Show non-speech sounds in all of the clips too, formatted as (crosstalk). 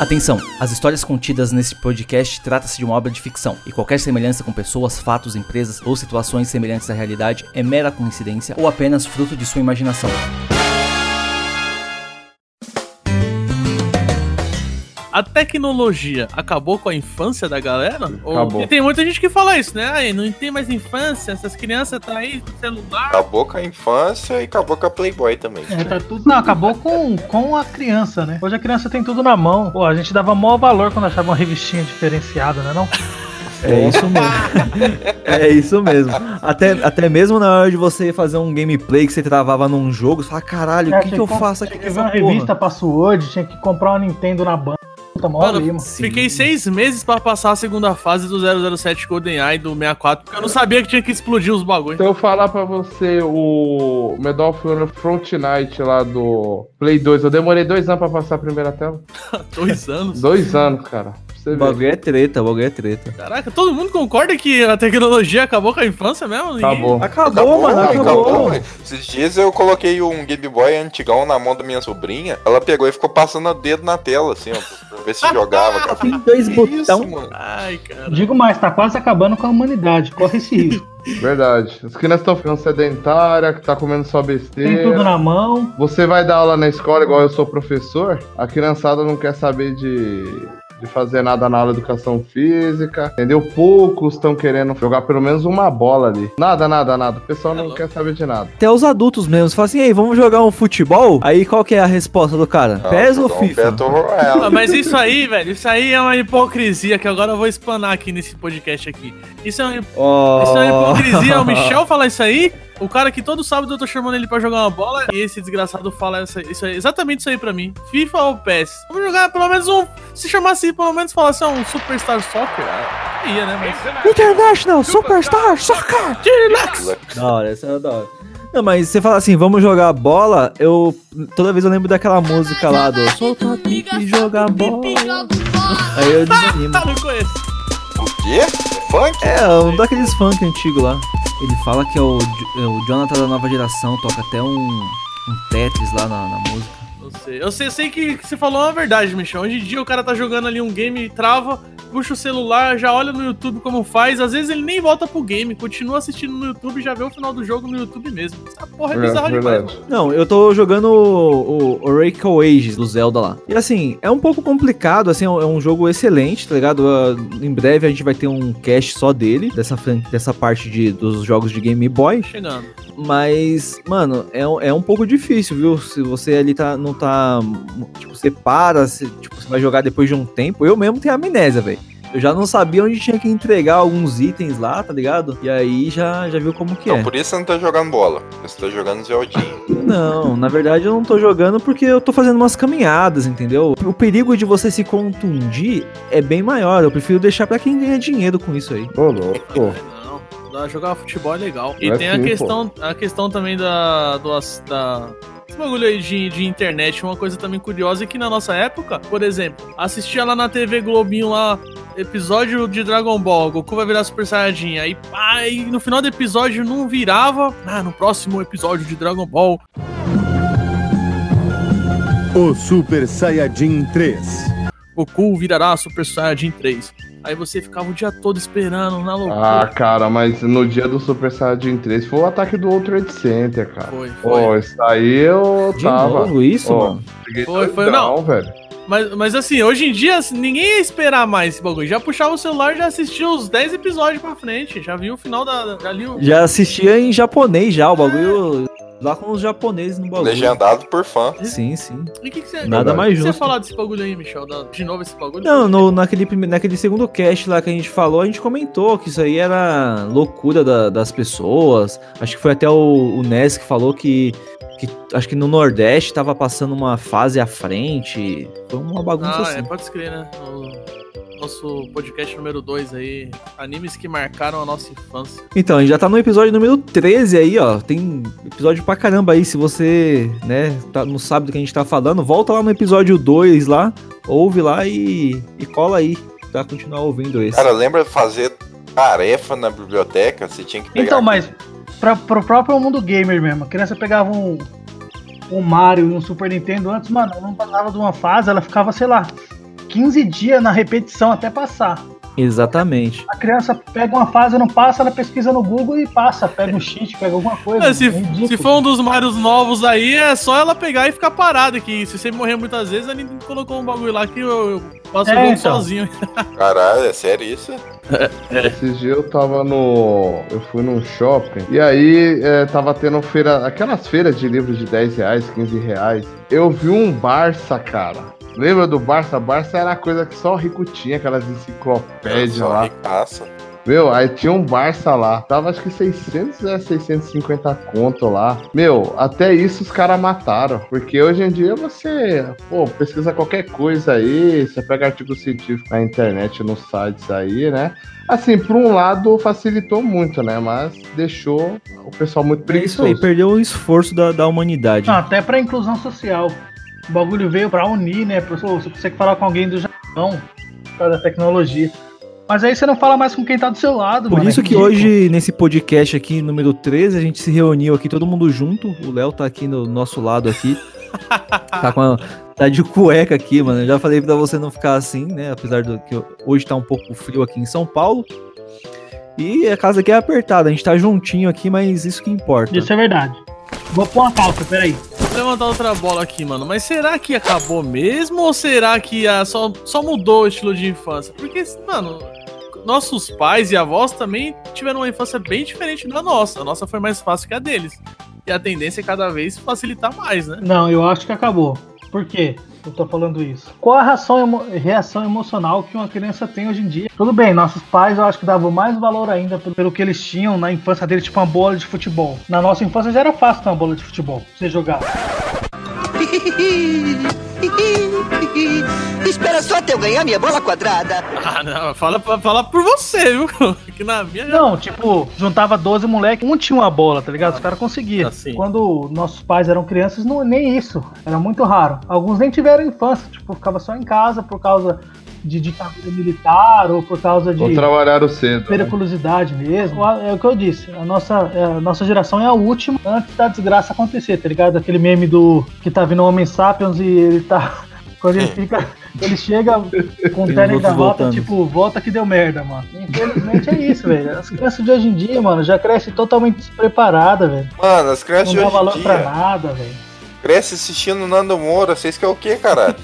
Atenção, as histórias contidas nesse podcast trata-se de uma obra de ficção, e qualquer semelhança com pessoas, fatos, empresas ou situações semelhantes à realidade é mera coincidência ou apenas fruto de sua imaginação. A tecnologia acabou com a infância da galera? Ou- Acabou. E tem muita gente que fala isso, né? Ai, não tem mais infância, essas crianças tá aí no celular. Acabou com a infância e acabou com a Playboy também. É, tá tudo. Não, acabou com, com a criança, né? Hoje a criança tem tudo na mão. Pô, a gente dava maior valor quando achava uma revistinha diferenciada, né? Não? É isso mesmo. é isso mesmo. Até, até mesmo na hora de você fazer um gameplay que você travava num jogo, você fala, caralho, o É, que, que eu tinha faço aqui Tinha que ver uma porra? revista Password, tinha que comprar uma Nintendo na banca. Puta, mó Mano, rolê, mano. fiquei seis meses pra passar a segunda fase do 007 GoldenEye do 64, porque eu não sabia que tinha que explodir os bagulhos. Se eu falar pra você o Medal of Honor Front Night lá do Play 2, eu demorei dois anos pra passar a primeira tela. (laughs) Dois anos. Dois anos, cara. Você O ver. bagulho é treta, o bagulho é treta. Caraca, todo mundo concorda que a tecnologia acabou com a infância mesmo? Ninguém- Acabou. Acabou, mano, acabou. Esses dias eu coloquei um Game Boy antigão na mão da minha sobrinha. Ela pegou e ficou passando o dedo na tela, assim, ó, pra ver se jogava. (laughs) cara. Tem dois mano? Ai, cara. Digo mais, tá quase acabando com a humanidade. Corre esse risco. (laughs) Verdade. As crianças estão ficando sedentárias, que tá comendo só Tem besteira. tudo na mão. Você vai dar aula na escola, igual eu sou professor, a criançada não quer saber de, de fazer nada na aula de educação física, entendeu? Poucos estão querendo jogar pelo menos uma bola ali. Nada, nada, nada. O pessoal não quer saber de nada. Até os adultos mesmo. Você fala assim, ei, vamos jogar um futebol? Aí qual que é a resposta do cara? Não, PES ou um FIFA? Royale. Ah, mas isso aí, velho, isso aí é uma hipocrisia que agora eu vou explanar aqui nesse podcast aqui. Isso é uma, Oh. isso é uma hipocrisia. O Michel fala isso aí, o cara que todo sábado eu tô chamando ele pra jogar uma bola, e esse desgraçado fala essa- isso aí, exatamente isso aí pra mim. FIFA ou PES? Vamos jogar pelo menos um. Se chamasse pelo menos falasse ah, um Superstar Soccer, ah, ia, né? Mas. International Superstar Soccer! Da hora, essa é da hora. Não, mas você fala assim, vamos jogar bola, eu. Toda vez eu lembro daquela música lá do Solta pique jogar bola. Aí eu desanimo. Ah, não conheço. O quê? Funk? É, um daqueles funk antigos lá. Ele fala que é o, é o Jonathan da nova geração, toca até um, um Tetris lá na, na música. Não sei. Eu sei, eu sei que, que você falou uma verdade, Michel. Hoje em dia o cara tá jogando ali um game, trava, puxa o celular, já olha no YouTube como faz. Às vezes ele nem volta pro game, continua assistindo no YouTube e já vê o final do jogo no YouTube mesmo. Essa porra é, É, bizarra demais, mano. Não, eu tô jogando o, o Oracle Ages do Zelda lá. E assim, é um pouco complicado, assim, é um é jogo excelente, tá ligado? Ah, em breve a gente vai ter um cast só dele, dessa, fran- dessa parte de, dos jogos de Game Boy. Chegando. Mas, mano, é, um- é um pouco difícil, viu? Se você ali tá, não tá. Tipo, você para, se, tipo, você vai jogar depois de um tempo. Eu mesmo tenho amnésia, velho. Eu já não sabia onde tinha que entregar alguns itens lá, tá ligado? E aí já, já viu como que Então é. por isso você não tá jogando bola. Você tá jogando Zeldinha. Não, na verdade eu não tô jogando porque eu tô fazendo umas caminhadas, entendeu? O perigo de você se contundir é bem maior. Eu prefiro deixar pra quem ganha dinheiro com isso aí. Ô, louco. Jogar futebol é legal. E É tem a sim, questão, a questão também da. do, da esse bagulho aí de, de internet, uma coisa também curiosa é que na nossa época, por exemplo, assistia lá na TV Globinho lá, episódio de Dragon Ball, Goku vai virar Super Saiyajin, aí pá, e no final do episódio não virava, ah, no próximo episódio de Dragon Ball, O Super Saiyajin 3. Goku virará Super Saiyajin 3. Aí você ficava o dia todo esperando, na Ah, loucura. cara, mas no dia do Super Saiyajin 3 foi o ataque do World Trade Center, cara. Foi, Pô, foi. isso aí eu De tava. novo isso, Ó, mano? Foi, foi, doidão, não. velho. Mas, mas assim, hoje em dia, assim, ninguém ia esperar mais esse bagulho. Já puxava o celular e já assistia os 10 episódios pra frente. Já viu o final da. Já li o. Já assistia em japonês já, o bagulho. Lá com os japoneses no bagulho. Legendado por fã. Sim, sim. E o que, que você. Nada o mais que Você justo. falar desse bagulho aí, Michel? Da- De novo esse bagulho? Não, no- naquele, naquele segundo cast lá que a gente falou, a gente comentou que isso aí era loucura da- das pessoas. Acho que foi até o, o Nes que falou que, que acho que no Nordeste tava passando uma fase à frente. Foi uma bagunça Ah, assim. é, pode escrever, né? No nosso podcast número 2 aí. Animes que marcaram a nossa infância. Então, a gente já tá no episódio número 13 aí, ó. Tem episódio pra caramba aí. Se você, né, tá- não sabe do que a gente tá falando, volta lá no episódio 2 lá, ouve lá e, e cola aí pra continuar ouvindo esse. Cara, lembra de fazer tarefa na biblioteca? Você tinha que pegar. Então, mas pra, pro próprio mundo gamer mesmo, a criança pegava um, um Mario e um Super Nintendo antes, mano, não passava de uma fase, ela ficava, sei lá, 15 dias na repetição até passar. Exatamente. A criança pega uma fase, não passa, ela pesquisa no Google e passa. Pega um cheat, pega alguma coisa. É, se, É se for um dos Marios novos aí, é só ela pegar e ficar parada. Que se você morrer muitas vezes, a Nintendo colocou um bagulho lá que eu, eu passo É, o jogo então. sozinho. (laughs) Caralho, é sério isso? Esses dias eu tava no. Eu fui num shopping e aí é, tava tendo feira. Aquelas feiras de livros de 10 reais, 15 reais. Eu vi um Barça, cara. Lembra do Barça? Barça era a coisa que só o rico tinha, aquelas enciclopédias Só lá. ricaça. Meu, aí tinha um Barça lá. Tava acho que 600 a 650 conto lá. Meu, até isso os caras mataram. Porque hoje em dia você, pô, pesquisa qualquer coisa aí. Você pega artigo científico na internet, nos sites aí, né? Assim, por um lado facilitou muito, né? Mas deixou o pessoal muito É isso aí, preguiçoso. perdeu o esforço da, da humanidade. Não, até pra inclusão social. O bagulho veio pra unir, né? Você consegue falar com alguém do Japão por causa da tecnologia. Mas aí você não fala mais com quem tá do seu lado, Por mano. isso é que hoje, nesse podcast aqui, número 13, a gente se reuniu aqui, todo mundo junto. O Léo tá aqui no nosso lado aqui. (laughs) tá com a, tá de cueca aqui, mano. Eu já falei pra você não ficar assim, né? Apesar do que hoje tá um pouco frio aqui em São Paulo. E a casa aqui é apertada, a gente tá juntinho aqui, mas isso que importa. Isso é verdade. Vou pôr uma calça, peraí. Vou levantar outra bola aqui, mano. Mas será que acabou mesmo? Ou será que ah, só, só mudou o estilo de infância? Porque, mano, nossos pais e avós também tiveram uma infância bem diferente da nossa. A nossa foi mais fácil que a deles. E a tendência é cada vez facilitar mais, né? Não, eu acho que acabou. Por quê? Eu tô falando isso. Qual a reação, reação emocional que uma criança tem hoje em dia? Tudo bem, nossos pais eu acho que davam mais valor ainda pelo, que eles tinham na infância deles, tipo uma bola de futebol. Na nossa infância já era fácil ter uma bola de futebol, você jogar. (laughs) (laughs) Espera só até eu ganhar minha bola quadrada. Ah, não. Fala, fala por você, viu? (laughs) Que na minha já. Não, tipo, juntava 12 moleques, um tinha uma bola, tá ligado? Os caras conseguiam. Assim. Quando nossos pais eram crianças, não, nem isso. Era muito raro. Alguns nem tiveram infância, tipo, ficava só em casa por causa de ditadura militar ou por causa de Ou trabalharam cedo. né? periculosidade mesmo. É o que eu disse, a nossa, é, a nossa geração é a última antes da desgraça acontecer, tá ligado? Aquele meme do que tá vindo o Homem Sapiens e ele tá. (laughs) Quando ele fica. Ele chega com o terno da volta, tipo, volta que deu merda, mano. Infelizmente é isso, velho. As crianças de hoje em dia, mano, já crescem totalmente despreparadas, velho. Mano, as crianças Não de dá valor hoje em pra dia nada, velho. crescem assistindo Nando Moura. Vocês que é o quê, caralho?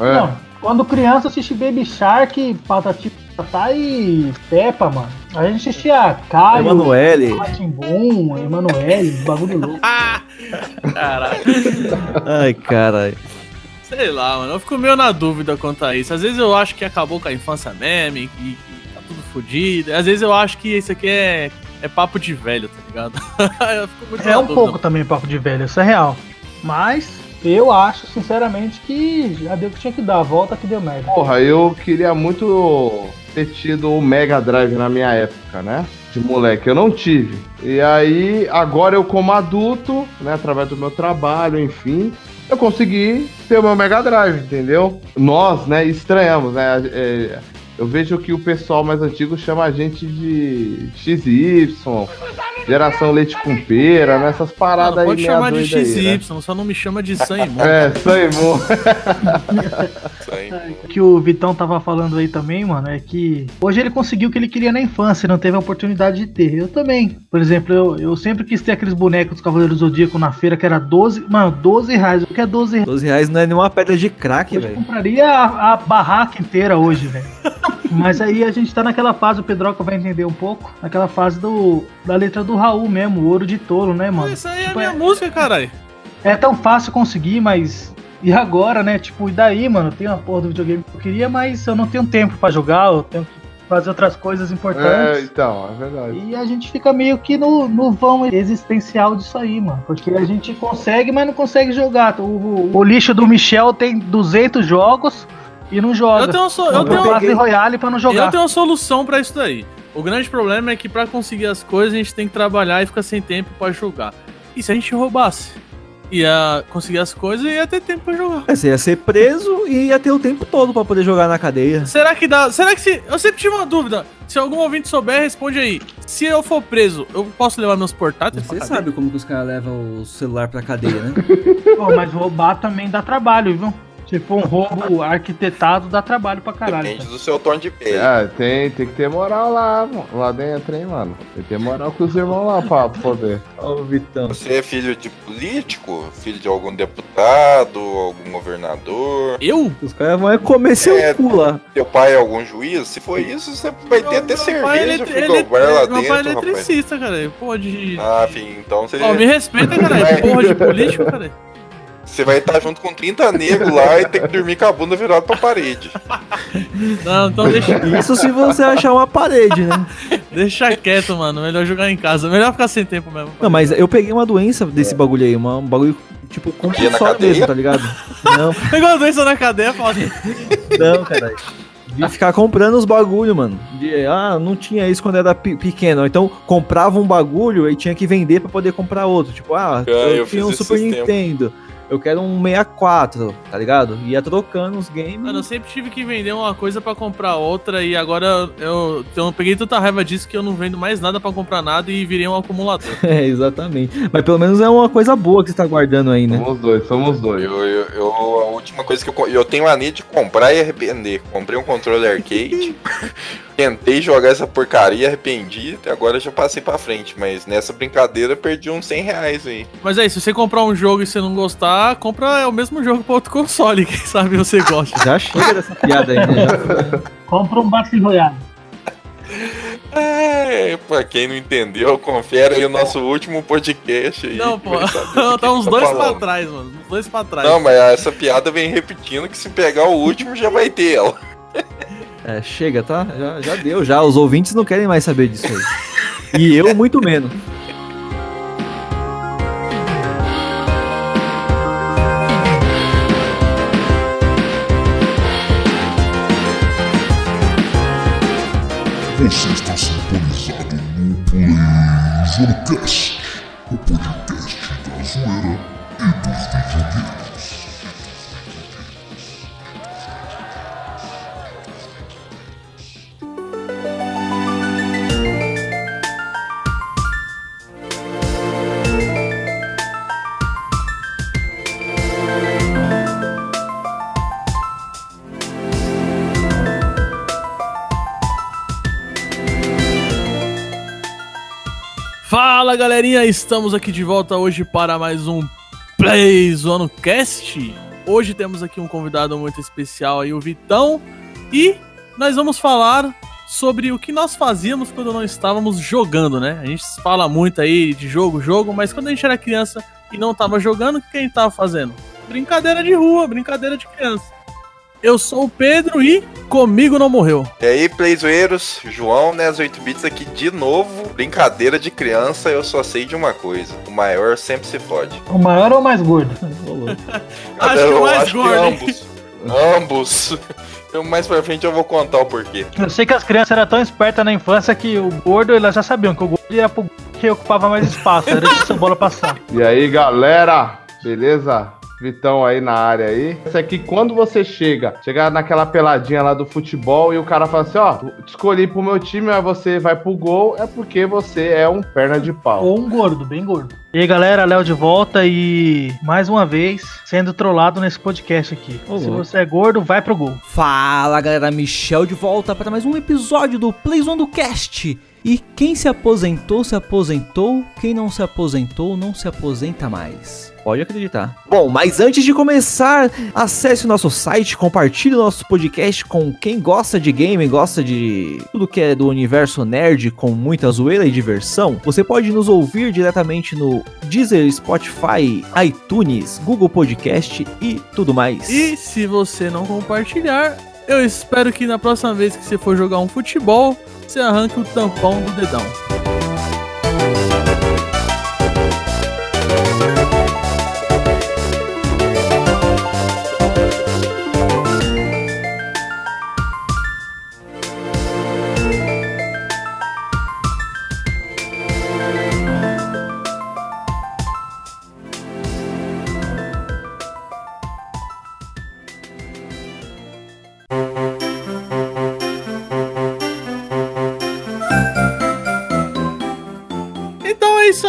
É. Não, quando criança assiste Baby Shark, Patati Patá e Peppa, mano. A gente assistia Caio, Emanuele. Ratimbum, Emanuele, bagulho louco. (laughs) Caralho. Ai, caralho. Sei lá, mano. Eu fico meio na dúvida quanto a isso. Às vezes eu acho que acabou com a infância meme, que, que tá tudo fodido. Às vezes eu acho que isso aqui é, é papo de velho, tá ligado? (laughs) eu fico muito É um dúvida. pouco também papo de velho, isso é real. Mas eu acho, sinceramente, que já deu o que tinha que dar. A volta que deu merda. Porra, eu queria muito ter tido o Mega Drive na minha época, né? De moleque, eu não tive. E aí, agora eu como adulto, né, através do meu trabalho, enfim, eu consegui ter o meu Mega Drive, entendeu? Nós, né, estranhamos, né? é, eu vejo que o pessoal mais antigo chama a gente de XY, geração leite com pera, né? Essas paradas Mano, aí pode chamar de doida aí, XY, né? só não me chama de sangue, É, aí. O que o Vitão tava falando aí também, mano, é que hoje ele conseguiu o que ele queria na infância, não teve a oportunidade de ter. Eu também. Por exemplo, eu, eu sempre quis ter aqueles bonecos dos Cavaleiros do Zodíaco na feira que era 12. Mano, 12 reais. O que é 12 reais? 12 reais não é nenhuma pedra de crack, Eu velho. compraria a, a barraca inteira hoje, velho. (laughs) Mas aí a gente tá naquela fase, o Pedroca vai entender um pouco, naquela fase do da letra do Raul mesmo, o ouro de tolo, né, mano? Isso aí é a Tipo, minha é- música, caralho. É tão fácil conseguir, mas. E agora, né? Tipo, e daí, mano? Tem uma porra do videogame que eu queria, mas eu não tenho tempo pra jogar, eu tenho que fazer outras coisas É, importantes. então, é verdade. E a gente fica meio que no, no vão existencial disso aí, mano. Porque a gente consegue, mas não consegue jogar. O, o- o lixo do Michel tem 200 jogos e não joga. Eu tenho, uma so- eu tenho, Classe Royale pra não jogar. eu tenho uma solução pra isso daí. O grande problema é que pra conseguir as coisas a gente tem que trabalhar e ficar sem tempo pra jogar. E se a gente roubasse? Ia conseguir as coisas e ia ter tempo pra jogar. É, Você ia ser preso e ia ter o tempo todo pra poder jogar na cadeia. Será que dá? Será que se. Eu sempre tive uma dúvida. Se algum ouvinte souber, responde aí. Se eu for preso, eu posso levar meus portáteis Você pra cadeia? sabe como que os caras levam o celular pra cadeia, né? (laughs) Pô, mas roubar também dá trabalho, viu? Tipo, um roubo arquitetado dá trabalho pra caralho. Depende cara. do seu tom de pele. É, tem, tem que ter moral lá, mano, lá dentro, hein, mano. Tem que ter moral com os irmãos lá pra poder. (laughs) Ó, o Vitão. Você é filho de político? Filho de algum deputado? Algum governador? Eu? Os caras vão é comer seu É. cu lá. Teu pai é algum juiz? Se for isso, você vai ter até Meu pai, ele- cerveja ele- frigobar lá Meu pai é dentro, rapaz. eletricista, cara. Pode. Ah, enfim, então você, Ó, me respeita, cara. Porra de político, cara. Você vai estar junto com 30 negros lá e ter que dormir com a bunda virada pra parede. Não, então deixa, Isso se você achar uma parede, né? deixa quieto, mano. Melhor jogar em casa. Melhor ficar sem tempo mesmo. Não, mas eu peguei uma doença desse bagulho aí, uma, um bagulho, tipo, compulsório mesmo, tá ligado? Não, (laughs) Pegou a doença na cadeia, assim. não, caralho. De ficar comprando os bagulho, mano. De, ah, não tinha isso quando era pe- pequeno. Então, comprava um bagulho e tinha que vender pra poder comprar outro. Tipo, ah, eu, eu tinha um fiz Super esses tempos. Eu quero um 64, tá ligado? Ia trocando os games. Mano, eu sempre tive que vender uma coisa pra comprar outra e agora eu, eu peguei tanta raiva disso que eu não vendo mais nada pra comprar nada e virei um acumulador. (laughs) É, exatamente. Mas pelo menos é uma coisa boa que você tá guardando aí, né? Somos dois, somos dois. Eu, eu, eu- a última coisa que eu. Eu tenho mania de comprar e arrepender. Comprei um controle arcade. (laughs) tentei jogar essa porcaria, arrependi. Até agora já passei pra frente. Mas nessa brincadeira perdi uns 100 reais aí. Mas aí, se você comprar um jogo e você não gostar, compra o mesmo jogo pra outro console, (laughs) quem sabe você gosta. Já chega dessa piada aí, né? (laughs) Compra um Battle Royale. É, pra quem não entendeu, confere aí o nosso último podcast aí. Não, pô, (laughs) tá uns dois pra falando. trás, mano. Uns dois pra trás. Não, mas essa piada vem repetindo que se pegar o último já vai ter ela. É, chega, tá? Já, já deu, já. Os ouvintes não querem mais saber disso aí. E eu, muito menos. Você está sintonizado no PlayZonecast, o podcast Fala galerinha, estamos aqui de volta hoje para mais um Play Zone Cast. Hoje temos aqui um convidado muito especial aí, o Vitão, e nós vamos falar sobre o que nós fazíamos quando não estávamos jogando, né? A gente fala muito aí de jogo, jogo, mas quando a gente era criança e não estava jogando, o que a gente estava fazendo? Brincadeira de rua, brincadeira de criança. Eu sou o Pedro e comigo não morreu. E aí, playzoeiros, João, né, as 8 bits aqui de novo. Brincadeira de criança, eu só sei de uma coisa: o maior sempre se fode. O maior ou o mais gordo? (laughs) Acho que o mais acho gordo, ambos. Ambos. Eu, mais pra frente eu vou contar o porquê. Eu sei que as crianças eram tão espertas na infância que o gordo, elas já sabiam que o gordo ia pro que ocupava mais espaço, era deixar essa bola passar. E aí, galera, beleza? Vitão aí na área aí. Isso aqui, quando você chega, chegar naquela peladinha lá do futebol e o cara fala assim, ó, te escolhi pro meu time, mas você vai pro gol, é porque você é um perna de pau. Ou um gordo, bem gordo. E aí, galera, Léo de volta e mais uma vez sendo trollado nesse podcast aqui. Se você é gordo, vai pro gol. Fala galera, Michel de volta para mais um episódio do Playzone do Cast. E quem se aposentou, se aposentou. Quem não se aposentou, não se aposenta mais. Pode acreditar. Bom, mas antes de começar, acesse o nosso site, compartilhe o nosso podcast com quem gosta de game, gosta de tudo que é do universo nerd com muita zoeira e diversão. Você pode nos ouvir diretamente no Deezer, Spotify, iTunes, Google Podcast e tudo mais. E se você não compartilhar, eu espero que na próxima vez que você for jogar um futebol, você arranque o tampão do dedão.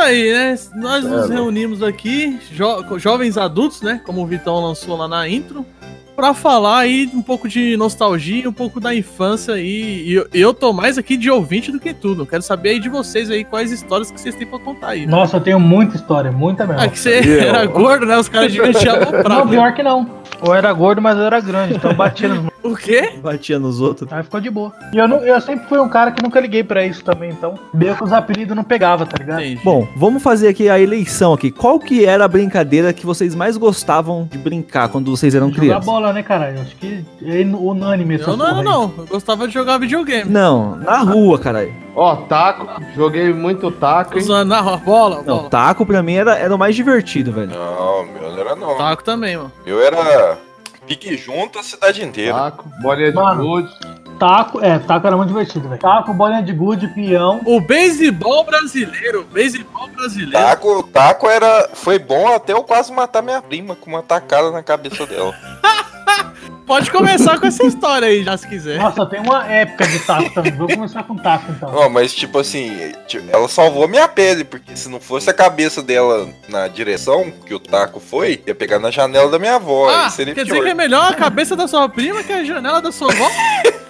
Aí, né? Nós nos reunimos aqui, jo- jovens adultos, né? Como o Vitão lançou lá na intro. pra falar aí um pouco de nostalgia, um pouco da infância e, e eu, eu tô mais aqui de ouvinte do que tudo. Quero saber aí de vocês aí quais histórias que vocês têm pra contar aí. Nossa, eu tenho muita história, muita mesmo. Ah, que você Eu. era gordo, né? Os caras deviam te (laughs) aloprar. Não, né? pior que não. Eu era gordo, mas eu era grande, então eu batia nos (laughs) O quê? Batia nos outros. Aí ficou de boa. E eu, não- eu sempre fui um cara que nunca liguei pra isso também, então meio que os apelidos não pegava, tá ligado? Entendi. Bom, vamos fazer aqui a eleição aqui. Qual que era a brincadeira que vocês mais gostavam de brincar quando vocês eram Jogar crianças? bola, né, caralho? Acho que é unânime essa eu não, aí. não, eu gostava de jogar videogame. Não, na rua, caralho. Ó, taco. Joguei muito taco, hein? Usando na rua, bola, Não, bola. taco pra mim era, era o mais divertido, velho. Não, meu não era não. Taco também, mano. Meu era pique junto a cidade inteira. Taco, bolinha de Mano. gude. Taco, é, taco era muito divertido, velho. Taco, bolinha de gude, peão. O beisebol brasileiro, o beisebol brasileiro. Taco, taco era. Foi bom até eu quase matar minha prima com uma tacada na cabeça dela. (laughs) (laughs) Pode começar com essa história aí, já se quiser. Nossa, tem uma época de taco também. Vou começar com taco então. Ó, mas tipo assim, ela salvou a minha pele, porque se não fosse a cabeça dela na direção que o taco foi, ia pegar na janela da minha avó. Ah, quer dizer pior. que é melhor a cabeça da sua prima que a janela da sua avó? (laughs)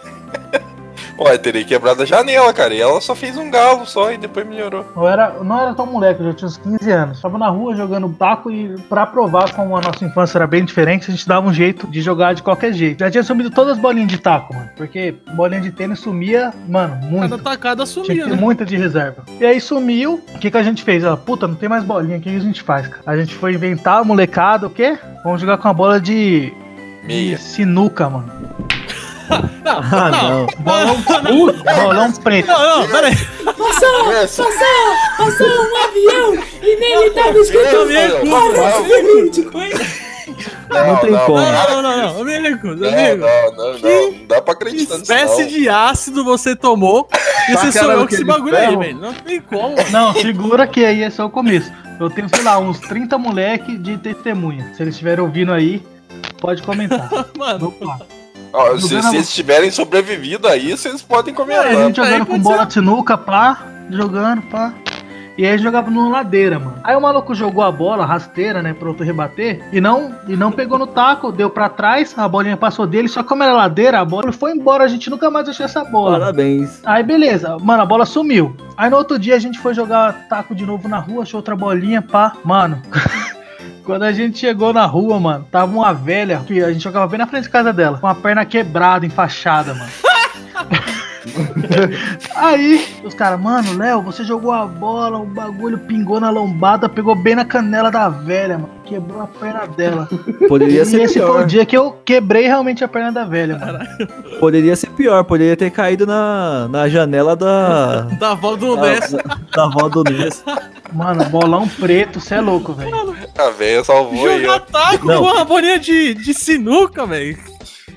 Ó, teria quebrado a janela, cara. E ela só fez um galo só e depois melhorou. Eu era, não era tão moleque, eu já tinha uns 15 anos. Tava na rua jogando taco e pra provar como a nossa infância era bem diferente, a gente dava um jeito de jogar de qualquer jeito. Já tinha sumido todas as bolinhas de taco, mano. Porque bolinha de tênis sumia, mano, Cada muito. tacada Tinha sumia, que ter né? muita de reserva. E aí sumiu. O que, que a gente fez? Ela, puta, não tem mais bolinha. O que, que a gente faz, cara? A gente foi inventar, molecada, o quê? Vamos jogar com a bola de, de Meia. sinuca, mano. Ah, não. Bolão, uh, bolão preto. Não, não, peraí. Passou, passou, passou um avião e nele tava escrito me recuso. Horas Verídico, hein? Não tem como. Não, não, não, não. Não, amigo. não, não, não, não dá pra acreditar nisso. espécie não. de ácido você tomou e Tá você sonhou com esse bagulho aí, velho? Não tem como. Não, segura que aí é só o começo. Eu tenho, sei lá, uns 30 moleque de testemunha. Se eles estiverem ouvindo aí, pode comentar. (laughs) Mano, Vamos lá. Ó, se vocês tiverem sobrevivido a isso, vocês podem Aí comentar. a gente aí jogando com pode bola ser. de sinuca, pá, jogando, pá. E aí jogava numa ladeira, mano. Aí o maluco jogou a bola, rasteira, né, pro outro rebater, e não, e não pegou no taco, deu pra trás, a bolinha passou dele, só que como era ladeira, a bola foi embora, a gente nunca mais achou essa bola. Parabéns. Aí beleza, mano, a bola sumiu. Aí no outro dia a gente foi jogar taco de novo na rua, achou outra bolinha, pá. Mano, (laughs) quando a gente chegou na rua, mano, tava uma velha, que a gente jogava bem na frente da casa dela, com a perna quebrada, enfaixada, mano. (laughs) (laughs) Aí, os caras, mano, Léo, você jogou a bola, o bagulho pingou na lombada, pegou bem na canela da velha, mano. Quebrou a perna dela. (laughs) Poderia e ser esse foi o pior. dia que eu quebrei realmente a perna da velha, mano. Poderia ser pior. Poderia ter caído na, na janela da. (laughs) da avó do da, Ness. da avó do Ness. Mano, bolão preto, cê é louco, velho. A velha salvou aí, Jogar taco Não. com uma bolinha de, de sinuca, velho.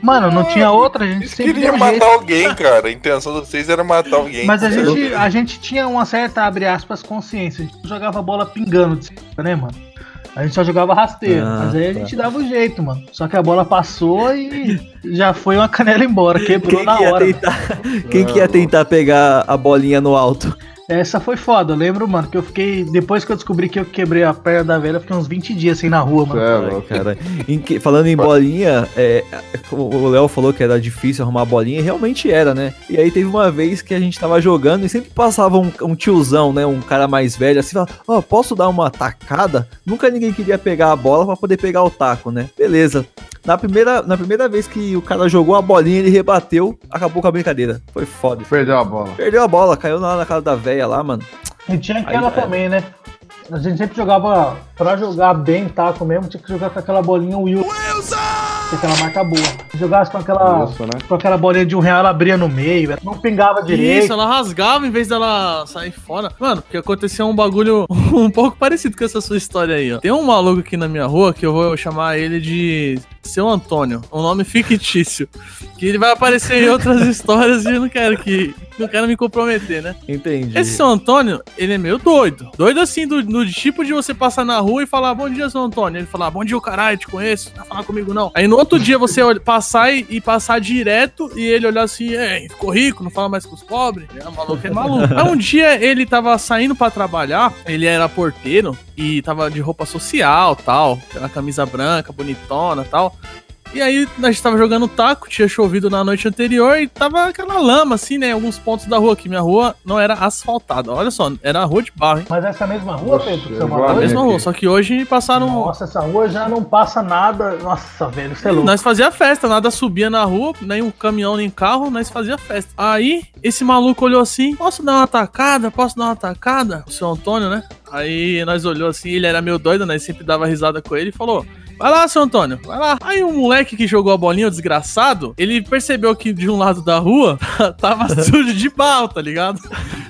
Mano, não tinha outra, a gente Eles sempre queriam deu um jeito. matar alguém, cara. A intenção de vocês era matar alguém. Mas a gente, a gente tinha uma certa, abre aspas, consciência. A gente não jogava bola pingando, de cima, né, mano? A gente só jogava rasteiro. Ah, mas aí a tá. gente dava o jeito, mano. Só que a bola passou e já foi uma canela embora. Quebrou Quem na hora. tentar, quem que ia tentar pegar a bolinha no alto? Essa foi foda. Eu lembro, mano, que eu fiquei. Depois que eu descobri que eu quebrei a perna da velha, eu fiquei uns 20 dias assim na rua, mano. É, Ai, louco. cara. Em que- falando em bolinha, é, o Léo falou que era difícil arrumar bolinha, e realmente era, né? E aí teve uma vez que a gente tava jogando e sempre passava um, um tiozão, né? Um cara mais velho, assim, falava, ó, posso dar uma tacada? Nunca ninguém queria pegar a bola pra poder pegar o taco, né? Beleza. Na primeira, na primeira vez que o cara jogou a bolinha, ele rebateu, acabou com a brincadeira. Foi foda. Perdeu a bola. Perdeu a bola, caiu lá na casa da velha lá, mano. E tinha aquela Aí, é. também, né? A gente sempre jogava, pra jogar bem taco mesmo, tinha que jogar com aquela bolinha Wilson. Com aquela marca boa. Se jogasse com aquela, né? com aquela bolinha de um real, ela abria no meio, não pingava direito. Isso, ela rasgava em vez dela sair fora. Mano, porque aconteceu um bagulho (laughs) um pouco parecido com essa sua história aí, ó. Tem um maluco aqui na minha rua que eu vou chamar ele de Seu Antônio, um nome fictício. Que ele vai aparecer em outras (laughs) histórias e eu não quero que. Não quero me comprometer, né? Entendi. Esse seu Antônio, ele é meio doido. Doido assim, do, do tipo de você passar na rua e falar, bom dia, seu Antônio. Ele falar, bom dia, o caralho, te conheço, não vai falar comigo não. Aí no outro dia você olha- passar e, e passar direto e ele olhar assim, é, ficou rico, não fala mais com os pobres. É, maluco é maluco. (laughs) Aí um dia ele tava saindo pra trabalhar, ele era porteiro e tava de roupa social tal, aquela camisa branca, bonitona tal. E aí a gente tava jogando taco, tinha chovido na noite anterior e tava aquela lama, assim, né? em Alguns pontos da rua aqui. Minha rua não era asfaltada. Olha só, era a rua de barro, hein? Mas essa mesma rua, Pedro, que você vou A mesma aqui. rua, só que hoje passaram. Nossa, essa rua já não passa nada. Nossa, velho, você é louco. Nós fazia festa, nada subia na rua, nem um caminhão, nem carro, nós fazia festa. Aí, esse maluco olhou assim: posso dar uma tacada? Posso dar uma tacada? O seu Antônio, né? Aí nós olhou assim, ele era meio doido, né? Sempre dava risada com ele e falou. Vai lá, seu Antônio, vai lá. Aí o moleque que jogou a bolinha, o desgraçado, ele percebeu que de um lado da rua (laughs) tava sujo de barro, tá ligado?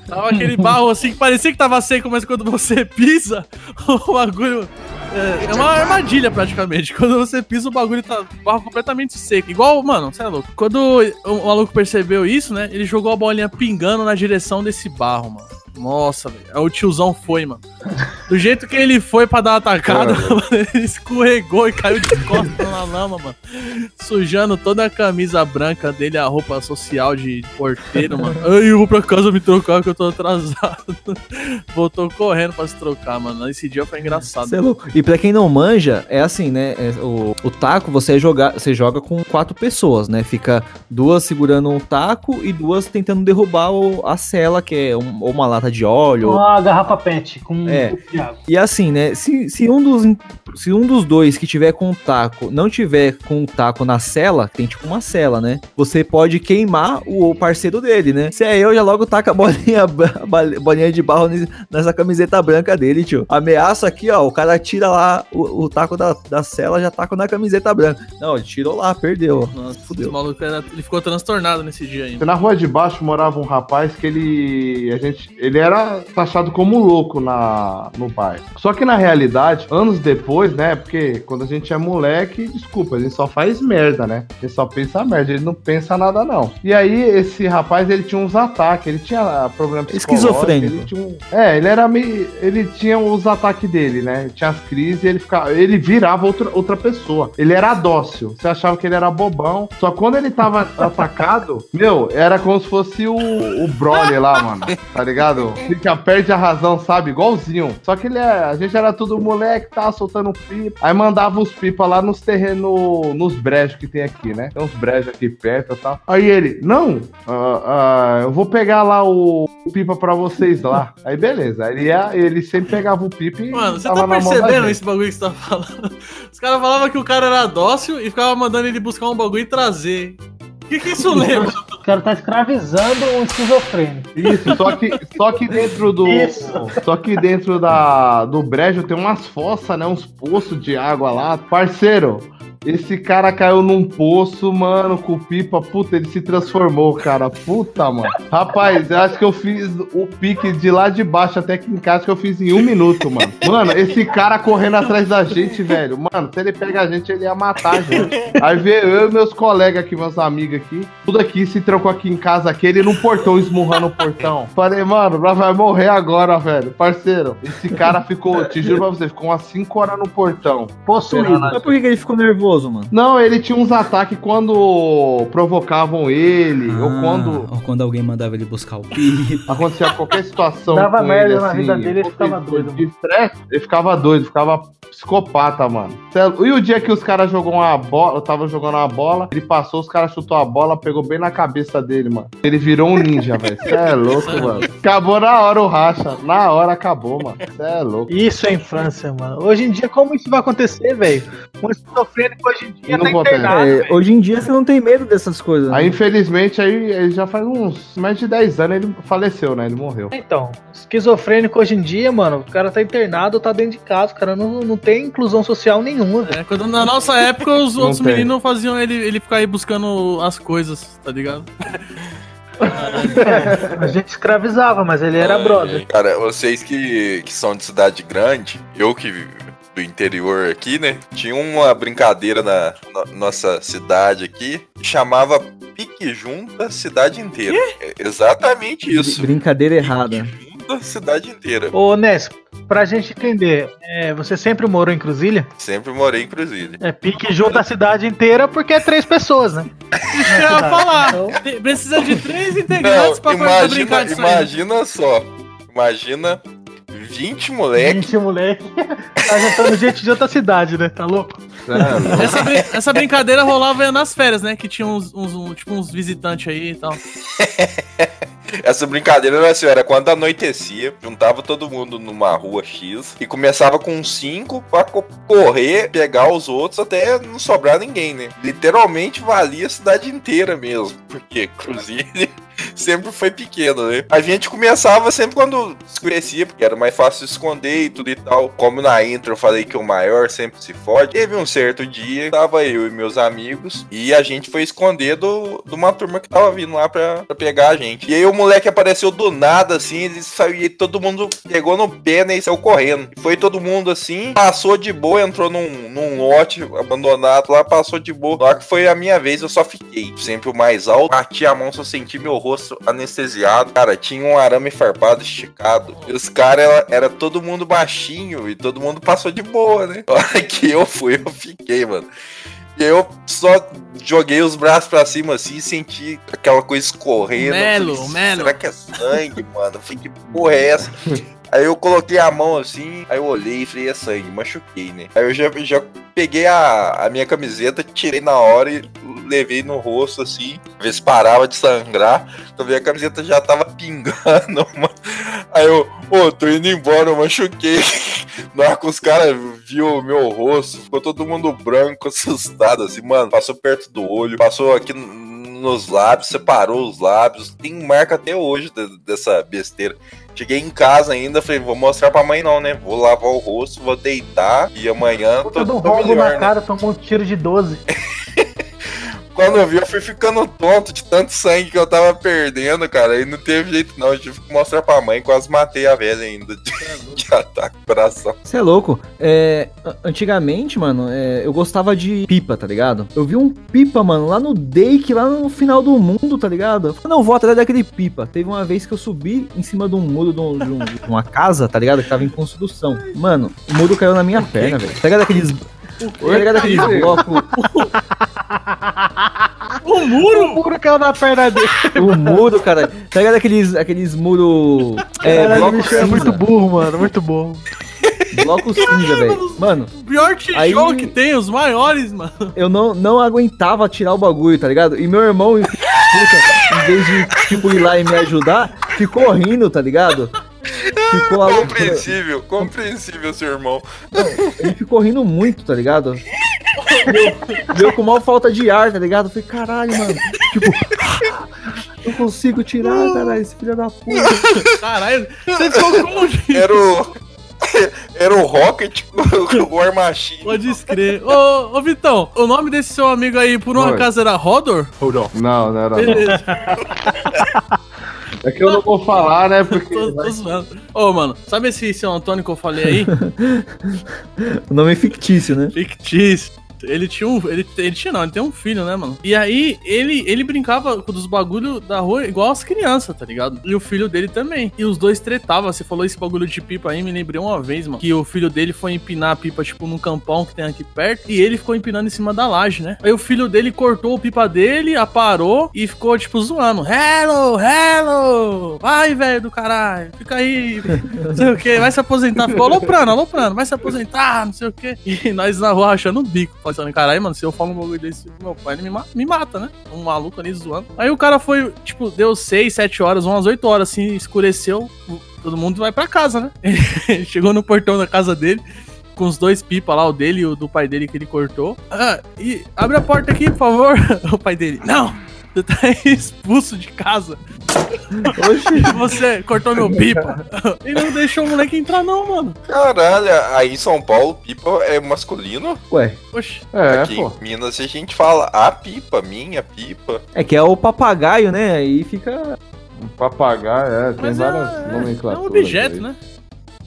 Tava aquele barro assim que parecia que tava seco, mas quando você (laughs) pisa, o bagulho. É, é uma armadilha praticamente. Quando você pisa, o bagulho tá o barro completamente seco. Igual, mano, você é louco. Quando o maluco percebeu isso, né? Ele jogou a bolinha pingando na direção desse barro, mano. Nossa, velho. Aí o tiozão foi, mano. Do jeito que ele foi pra dar uma atacada, (laughs) mano, ele escorregou e caiu de costas na lama, mano. Sujando toda a camisa branca dele, a roupa social de porteiro, mano. (laughs) Ai, eu vou pra casa me trocar que eu tô atrasado. (laughs) Voltou correndo pra se trocar, mano. Esse dia foi engraçado. Cê é louco. E pra quem não manja, é assim, né? É, o, o taco você joga, você joga com quatro pessoas, né? Fica duas segurando um taco e duas tentando derrubar o- a cela, que é um- ou uma lata de óleo. Uma garrafa pet com um É. água. E assim, né? Se, se, um dos, se um dos dois que tiver com o taco não tiver com o taco na cela, tem tipo uma cela, né? Você pode queimar o parceiro dele, né? Se é eu, já logo taca a bolinha, (laughs) a bolinha de barro nessa camiseta branca dele, tio. Ameaça aqui, ó. O cara tira lá o, o taco da, da cela, já taca na camiseta branca. Não, ele tirou lá, perdeu. Nossa, esse Fudeu. maluco era- ele ficou transtornado nesse dia ainda. Na rua de baixo morava um rapaz que ele. A gente, ele era taxado como louco na, no bairro. Só que na realidade, anos depois, né? Porque quando a gente é moleque, desculpa, a gente só faz merda, né? Ele só pensa merda, ele não pensa nada, não. E aí, esse rapaz, ele tinha uns ataques, ele tinha problema psicológico. Esquizofrênico. Ele um- É, ele era meio. Ele tinha os ataques dele, né? Tinha as crises, ele ficava. Ele virava outra, outra pessoa. Ele era dócil. Você achava que ele era bobão. Só quando ele tava (laughs) atacado, meu, era como se fosse o, o Broly lá, mano. Tá ligado? Fica, perde a razão, sabe? Igualzinho. Só que ele é. A gente era tudo moleque, tava soltando pipa. Aí mandava os pipa lá nos terrenos, nos brejos que tem aqui, né? Tem uns brejos aqui perto e tal. Aí ele, não, ah, ah, eu vou pegar lá o pipa pra vocês lá. Aí beleza. Aí ele, ia, ele sempre pegava o pipa e. Mano, você tá percebendo esse bagulho que você tá (laughs) falando? Os caras falavam que o cara era dócil e ficava mandando ele buscar um bagulho e trazer. O que, que isso lembra? O cara tá escravizando um esquizofrênico. Isso, só que, só que dentro do. Isso. Só que dentro da, do brejo tem umas fossas, né? Uns poços de água lá. Parceiro, esse cara caiu num poço, mano, com pipa. Puta, ele se transformou, cara. Puta, mano. Rapaz, eu acho que eu fiz o pique de lá de baixo até aqui em casa que eu fiz em um minuto, mano. Mano, esse cara correndo atrás da gente, velho. Mano, se ele pega a gente, ele ia matar a gente. Aí veio eu e meus colegas aqui, meus amigos aqui. Tudo aqui se trancou aqui em casa, aqui, ele no portão, esmurrando o portão. Falei, mano, vai morrer agora, velho. Parceiro, esse cara ficou, te juro pra você, ficou umas 5 horas no portão. Possuído. Mas por que ele ficou nervoso, mano? Não, ele tinha uns ataques quando provocavam ele, ou Ah, quando ou quando alguém mandava ele buscar o pipa. acontecia qualquer situação. Dava com merda ele, na assim, vida dele, ele ficava de- doido, De estresse, ele ficava doido, ficava psicopata, mano. Cê é- E o dia que os caras jogou uma bola, eu tava jogando uma bola, ele passou, os caras chutou a bola, pegou bem na cabeça dele, mano. Ele virou um ninja, velho. Você é louco, (laughs) mano. Acabou na hora o racha. Na hora acabou, mano. Você é louco. Isso é infância, mano. Hoje em dia, como isso vai acontecer, velho? Um esquizofrênico hoje em dia Não tá internado, É, hoje em dia você não tem medo dessas coisas. Aí, né? infelizmente, aí ele já faz uns mais de 10 anos ele faleceu, né? Ele morreu. Então, esquizofrênico hoje em dia, mano, o cara tá internado, tá dentro de casa, o cara não, não tem inclusão social nenhuma, velho. É, quando na nossa época os Não outros tem. meninos faziam ele, ele ficar aí buscando as coisas, tá ligado? (laughs) A gente escravizava, mas ele era Ai, brother. Cara, vocês que, que são de cidade grande, eu que do interior aqui, né? Tinha uma brincadeira na no- nossa cidade aqui que chamava Pique Junta Cidade Inteira. É exatamente isso. Brincadeira errada. Pique Junta Cidade Inteira. Ô, Nes, pra gente entender, é, você sempre morou em Cruzilha? Sempre morei em Cruzilha. É pique junto a cidade inteira porque é três pessoas, né? (laughs) Isso que eu ia falar. Precisa de três integrantes Não, pra, imagina, brincar disso aí. imagina só. Imagina 20 moleque. 20 moleque. (laughs) tá juntando gente de outra cidade, né? Tá louco? É, Essa, brin- essa brincadeira rolava nas férias, né? Que tinha uns, uns- um- tipo, uns visitantes aí e tal. (laughs) Essa brincadeira era assim, era quando anoitecia, juntava todo mundo numa rua X e começava com cinco pra co- correr, pegar os outros até não sobrar ninguém, né? Literalmente valia a cidade inteira mesmo, porque Cruzeiro sempre foi pequeno, né? A gente começava sempre quando escurecia, porque era mais fácil esconder e tudo e tal. Como na intro eu falei que o maior sempre se fode, teve um certo dia, tava eu e meus amigos, e a gente foi esconder do, de uma turma que tava vindo lá pra, pra pegar a gente. E aí o moleque apareceu do nada, assim, ele saiu, e todo mundo pegou no pé, né, e saiu correndo. Foi todo mundo assim, passou de boa, entrou num, num lote abandonado lá, passou de boa. Lá que foi a minha vez, eu só fiquei sempre o mais alto, bati a mão, só senti meu rosto anestesiado. Cara, tinha um arame farpado esticado. E os caras, era, era todo mundo baixinho, e todo mundo passou de boa, né? (laughs) A hora que eu fui, eu fiquei, mano. E eu só joguei os braços pra cima assim e senti aquela coisa escorrendo. Melo, falei, melo. Será que é sangue, (laughs) mano? Eu falei, que porra é essa? (laughs) Aí eu coloquei a mão assim, aí eu olhei e falei, é sangue, machuquei, né? Aí eu já, já peguei a, a minha camiseta, tirei na hora e levei no rosto assim, ver se parava de sangrar. Então a camiseta já tava pingando, (laughs) mano. Aí eu, ô, tô indo embora, eu machuquei. (laughs) Na hora que os caras viu o meu rosto, ficou todo mundo branco, (laughs) assustado, assim, mano. Passou perto do olho, passou aqui nos lábios, separou os lábios. Tem marca até hoje de- dessa besteira. Cheguei em casa ainda, falei, vou mostrar pra mãe não, né? Vou lavar o rosto, vou deitar e amanhã tô, Todo tô melhor, na né? cara, tomou um tiro de 12. (laughs) Quando eu vi, eu fui ficando tonto de tanto sangue que eu tava perdendo, cara. Aí não teve jeito não, eu tive que mostrar pra mãe, quase matei a velha ainda de, de ataque ao coração. Você é louco? É, antigamente, mano, é, eu gostava de pipa, tá ligado? Eu vi um pipa, mano, lá no Dake, lá no final do mundo, tá ligado? Eu falei, não, vou atrás daquele pipa. Teve uma vez que eu subi em cima de um muro de, um- de um- de uma casa, tá ligado? Que tava em construção. Mano, o muro caiu na minha perna, velho. Tá ligado aqueles. Tá ligado aqueles blocos. O muro? O muro caiu na perna dele. O muro, cara. Tá ligado aqueles, aqueles muro. É, Caralho, bloco é cinza. muito burro, mano. Muito burro. Bloco cinza, velho. Mano, O pior tijolo Aí- que tem, os maiores, mano. eu não, não aguentava tirar o bagulho, tá ligado? E meu irmão, puta, em vez de, tipo, ir lá e me ajudar, ficou rindo, tá ligado? Ficou lá. Compreensível, compreensível, seu irmão. Ele ficou rindo muito, tá ligado? Deu, deu com mal falta de ar, tá ligado? Eu falei, caralho, mano. Tipo, (laughs) não consigo tirar, caralho, esse filho da puta. Caralho, você ficou como gente? Era o. (laughs) Era o Rocket com (laughs) o War Machine. Pode escrever. Ô, ô, Vitão, o nome desse seu amigo aí, por um Oi. acaso, era Rodor? Não, não era. não. Beleza, É que eu não vou falar, né? (laughs) Porque. tô, tô zoando. Ô, mano, sabe esse seu Antônio que eu falei aí? (laughs) O nome é fictício, né? Fictício. Ele tinha um. Ele, ele tinha, não, ele tem um filho, né, mano? E aí, ele, ele brincava com dos bagulho da rua igual as crianças, tá ligado? E o filho dele também. E os dois tretavam. Você falou esse bagulho de pipa aí, me lembrei uma vez, mano. Que o filho dele foi empinar a pipa, tipo, num campão que tem aqui perto. E ele ficou empinando em cima da laje, né? Aí o filho dele cortou o pipa dele, aparou e ficou, tipo, zoando. Hello, hello! Vai, velho do caralho. Fica aí. Não sei o que, vai se aposentar. Ficou aloprando, aloprando, vai se aposentar, não sei o que. E nós na rua achando o bico. Pensando, caralho, mano, se eu falo um bagulho desse pro meu pai, ele me, ma- me mata, né? Um maluco ali zoando. Aí o cara foi, tipo, deu 6, 7 horas, umas 8 horas, assim, escureceu. Todo mundo vai pra casa, né? (laughs) Ele chegou no portão da casa dele. Com os dois pipa lá, o dele e o do pai dele que ele cortou. Ah, e abre a porta aqui, por favor. (laughs) O pai dele, não! Você tá (laughs) expulso de casa. Você cortou meu pipa. (laughs) E não deixou o moleque entrar, não, mano. Caralho, aí em São Paulo, pipa é masculino. Ué, Oxi. É, Aqui pô. em Minas a gente fala a pipa, minha pipa. é que é o papagaio, né? Aí fica. Um papagaio, é, tem Mas várias é, é nomenclaturas. um objeto, aí. né?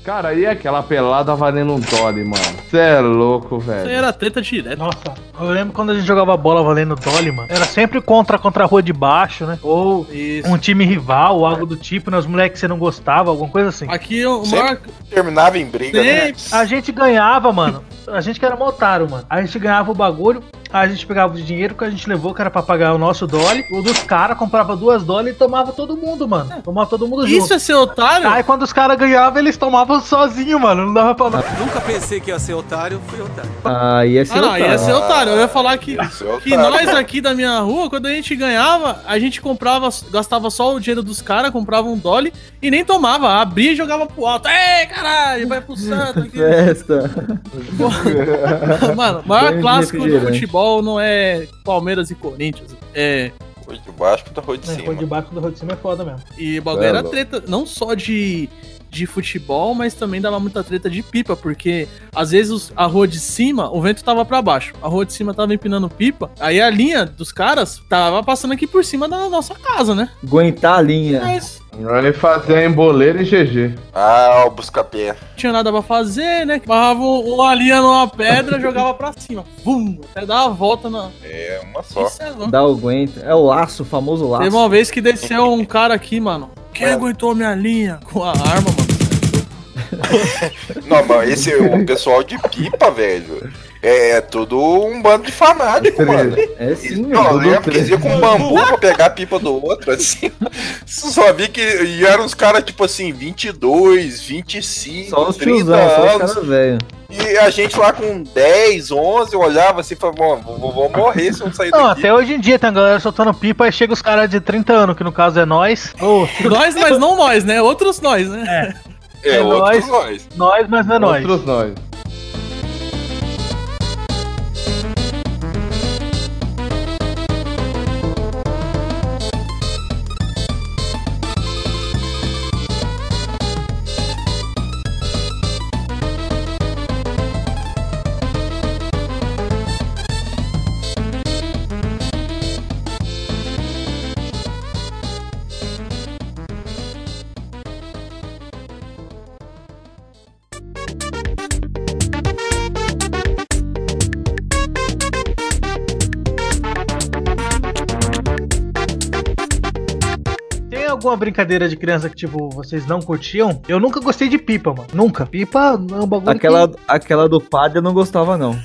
Cara, e aquela pelada valendo um dolly, mano? Você é louco, Isso aí velho. era treta direto. Nossa, eu lembro quando a gente jogava bola valendo Dolly, mano. Era sempre contra, contra a rua de baixo, né? Ou Isso. um time rival, ou algo do tipo, né? Os moleques que você não gostava, alguma coisa assim. Aqui o Sempre. maior. Terminava em briga, né? Sempre. A gente ganhava, mano. A gente que era mó otário, mano. A gente ganhava o bagulho. Aí a gente pegava o dinheiro que a gente levou, que era pra pagar o nosso dolly. O dos caras comprava duas dolly e tomava todo mundo, mano. Tomava todo mundo junto. Isso é ser otário? Aí quando os caras ganhavam, eles tomavam sozinho, mano. Não dava pra. Nunca pensei que ia ser otário, fui otário. Ah, ia ser Ah, não, otário. ia ser otário. Eu ia falar que, Isso é que nós aqui da minha rua, quando a gente ganhava, a gente comprava, gastava só o dinheiro dos caras, comprava um dolly e nem tomava. Abria e jogava pro alto. Ei, caralho, vai pro santo. aqui. Festa. (laughs) Mano, o maior de clássico do refrigerante. Futebol não é Palmeiras e Corinthians. É. Rua de baixo contra rua de É, cima. Rua de baixo do Rua de Cima é foda mesmo. E o bagulho É, era louco. treta, não só de, de futebol, mas também dava muita treta de pipa, porque às vezes os- a rua de cima, o vento tava pra baixo, a rua de cima tava empinando pipa, aí a linha dos caras tava passando aqui por cima da nossa casa, né? Aguentar a linha. Mas Ele fazia emboleiro e GG. Ah, o busca-pé. não tinha nada pra fazer, né? Barrava uma linha numa pedra, (laughs) jogava pra cima. Bum! Até dar a volta na. É uma só. Isso é. Dá o aguenta. É o laço, o famoso laço. Teve uma vez que desceu um cara aqui, mano. Quem aguentou minha linha? Com a arma, mano. (laughs) Não, mas esse o pessoal de pipa, velho. É, é tudo um bando de fanático, mano. É sim, Não, eu lembro que eles iam com bambu pra pegar a pipa do outro, assim. Só vi que e eram uns caras, tipo assim, 22, 25, Só os 30 tiozão, só os anos. caras velhos. E a gente lá com 10, 11, eu olhava assim e falava, bom, vou, vou morrer se eu não sair Não, daqui. até hoje em dia tem a galera soltando pipa e chega os caras de 30 anos, que no caso é nós. Ô, Nós, mas não nós, né? Outros nós, né? É, é outros nós. nós. nós, mas não é nós. Outros nós. Brincadeira de criança que, tipo, vocês não curtiam? Eu nunca gostei de pipa, mano. Nunca. Pipa é um bagulho Aquela, que... aquela do padre eu não gostava, não.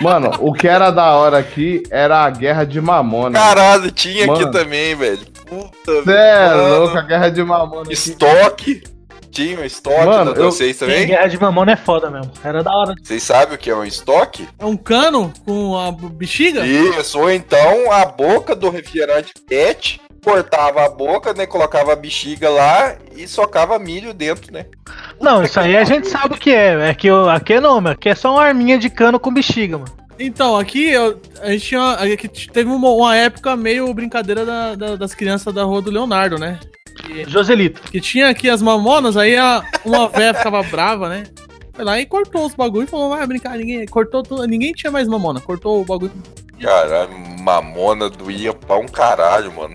Mano, o que era da hora aqui era a guerra de mamona. Caralho, tinha aqui Mano. também, velho. Puta, Cê é louco, a guerra de mamona. aqui. Estoque. Tinha um estoque Mano, da eu- vocês também? guerra de mamona é foda mesmo. Era da hora. Vocês sabem o que é um estoque? É um cano com a bexiga? Isso, ou então a boca do refrigerante PET, cortava a boca, né? Colocava a bexiga lá e socava milho dentro, né? Não, isso aí a gente sabe o que é. É que eu, aqui é não, meu. Aqui é só uma arminha de cano com bexiga, mano. Então, aqui eu- a gente tinha. Aqui teve uma, uma época meio brincadeira da- da- das crianças da rua do Leonardo, né? Joselito. Que tinha aqui as mamonas, aí a, uma véia ficava brava, né? Foi lá e cortou os bagulho e falou, vai brincar, ninguém. Cortou tudo, ninguém tinha mais mamona, cortou o bagulho. Caralho, mamona doía pra um caralho, mano.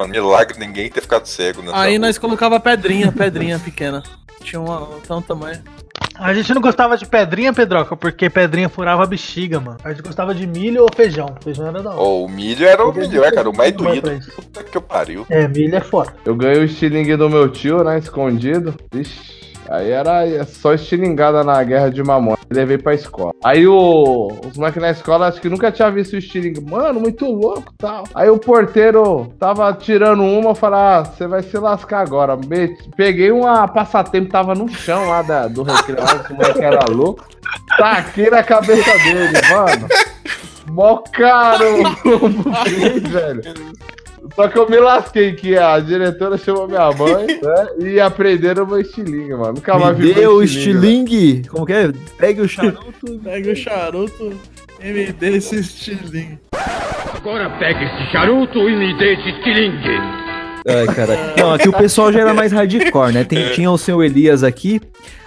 Mano, milagre ninguém ter ficado cego nessa Aí rua. nós colocava pedrinha, pedrinha pequena. Tinha uma, um tamanho. A gente não gostava de pedrinha, Pedroca, porque pedrinha furava a bexiga, mano. A gente gostava de milho ou feijão. Feijão era da hora. Ô, o milho era o melhor, cara, o mais doído. Puta que eu pariu. É, milho é foda. Eu ganhei o estilingue do meu tio, né? Escondido. Vixe. Aí era só estilingada na guerra de mamona. Levei pra escola. Aí o, os moleques na escola acho que nunca tinha visto o estilingue. Mano, muito louco tal. Aí o porteiro tava tirando uma, eu falei, ah, você vai se lascar agora. Peguei uma passatempo, tava no chão lá da, do recreio, esse moleque era louco. Taquei na cabeça dele, mano. Mó caro, (laughs) velho. Só que eu me lasquei que a diretora chamou minha mãe, (laughs) né? E aprenderam o meu estilingue, mano. Nunca mais Me vi dê o meu estilingue. Como que é? Pegue o charuto. Pega o charuto e me dê esse estilingue. Agora pegue esse charuto e me dê esse estilingue. Ai, cara. Não, aqui o pessoal já era mais hardcore, né? Tem- tinha o seu Elias aqui.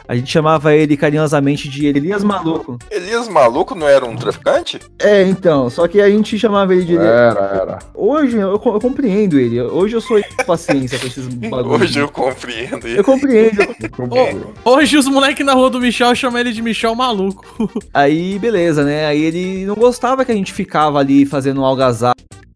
A gente chamava ele carinhosamente de Elias Maluco. Elias Maluco não era um traficante? É, então. Só que a gente chamava ele de Elias. Era, era. Hoje eu, eu compreendo ele. Hoje eu sou com paciência com esses bagulhos. Hoje eu compreendo Eu isso. compreendo. Hoje os moleques na rua do Michel chamam ele de Michel Maluco. Aí, beleza, né? Aí ele não gostava que a gente ficava ali fazendo algazarra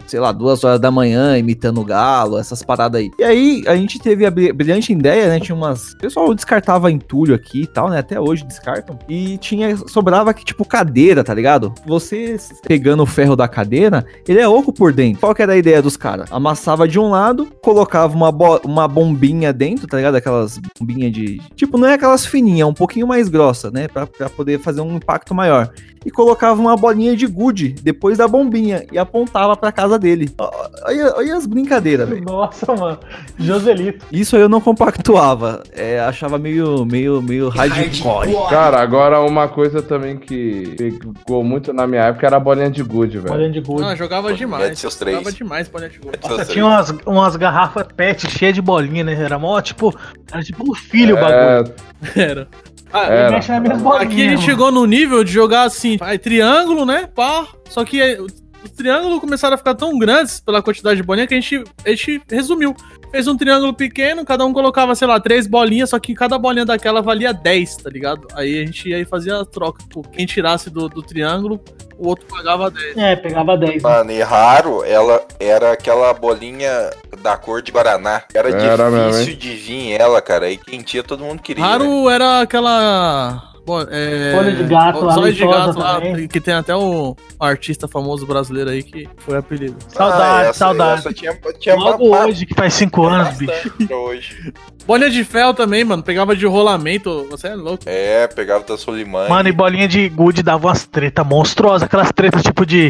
sei lá, duas horas da manhã imitando galo, essas paradas aí. E aí a gente teve a bri- brilhante ideia, né? Tinha umas. O pessoal descartava entulho aqui e tal, né? Até hoje descartam. E tinha. Sobrava que, tipo, cadeira, tá ligado? Você pegando o ferro da cadeira, ele é oco por dentro. Qual que era a ideia dos caras? Amassava de um lado, colocava uma, bo- uma bombinha dentro, tá ligado? Aquelas bombinhas de. Tipo, não é aquelas fininhas, é um pouquinho mais grossa, né? Pra, pra poder fazer um impacto maior. E colocava uma bolinha de gude depois da bombinha e apontava pra casa dele. Olha, olha as brincadeiras, velho. Nossa, mano. Joselito. Isso eu não compactuava. É, achava meio, meio, meio hardcore. Cara, agora uma coisa também que pegou muito na minha época era a bolinha de gude, velho. Bolinha de gude. Ah, jogava demais. seus três. Jogava demais bolinha de gude. Nossa, tinha umas, umas garrafas pet cheias de bolinha, né? Era mó, tipo, era tipo um filho o bagulho. (laughs) Era. Ah. Mexe nas minhas bolinhas. Aqui a gente mano. chegou no nível de jogar assim, aí triângulo, né? Pá. Só que os triângulos começaram a ficar tão grandes pela quantidade de bolinha que a gente, a gente resumiu. Fez um triângulo pequeno, cada um colocava, sei lá, três bolinhas, só que cada bolinha daquela valia 10, tá ligado? Aí a gente aí fazia a troca. Tipo, quem tirasse do, do triângulo, o outro pagava 10. É, pegava 10. né? Mano, e raro, ela era aquela bolinha da cor de Guaraná. Era, Era mesmo, difícil hein? de vir ela, cara. E quem tinha, todo mundo queria. né? Raro era aquela. Bom, é, Folha de gato lá, Zóio de gato lá, também. que tem até o artista famoso brasileiro aí que foi apelido. Saudade, Ah, essa- saudade. essa tinha, tinha Logo ba- hoje, que faz 5 anos, bicho. hoje. Bolinha de fel também, mano. Pegava de rolamento. Você é louco. É, pegava da Solimã. Mano, e bolinha de gude dava umas tretas monstruosas, aquelas tretas tipo de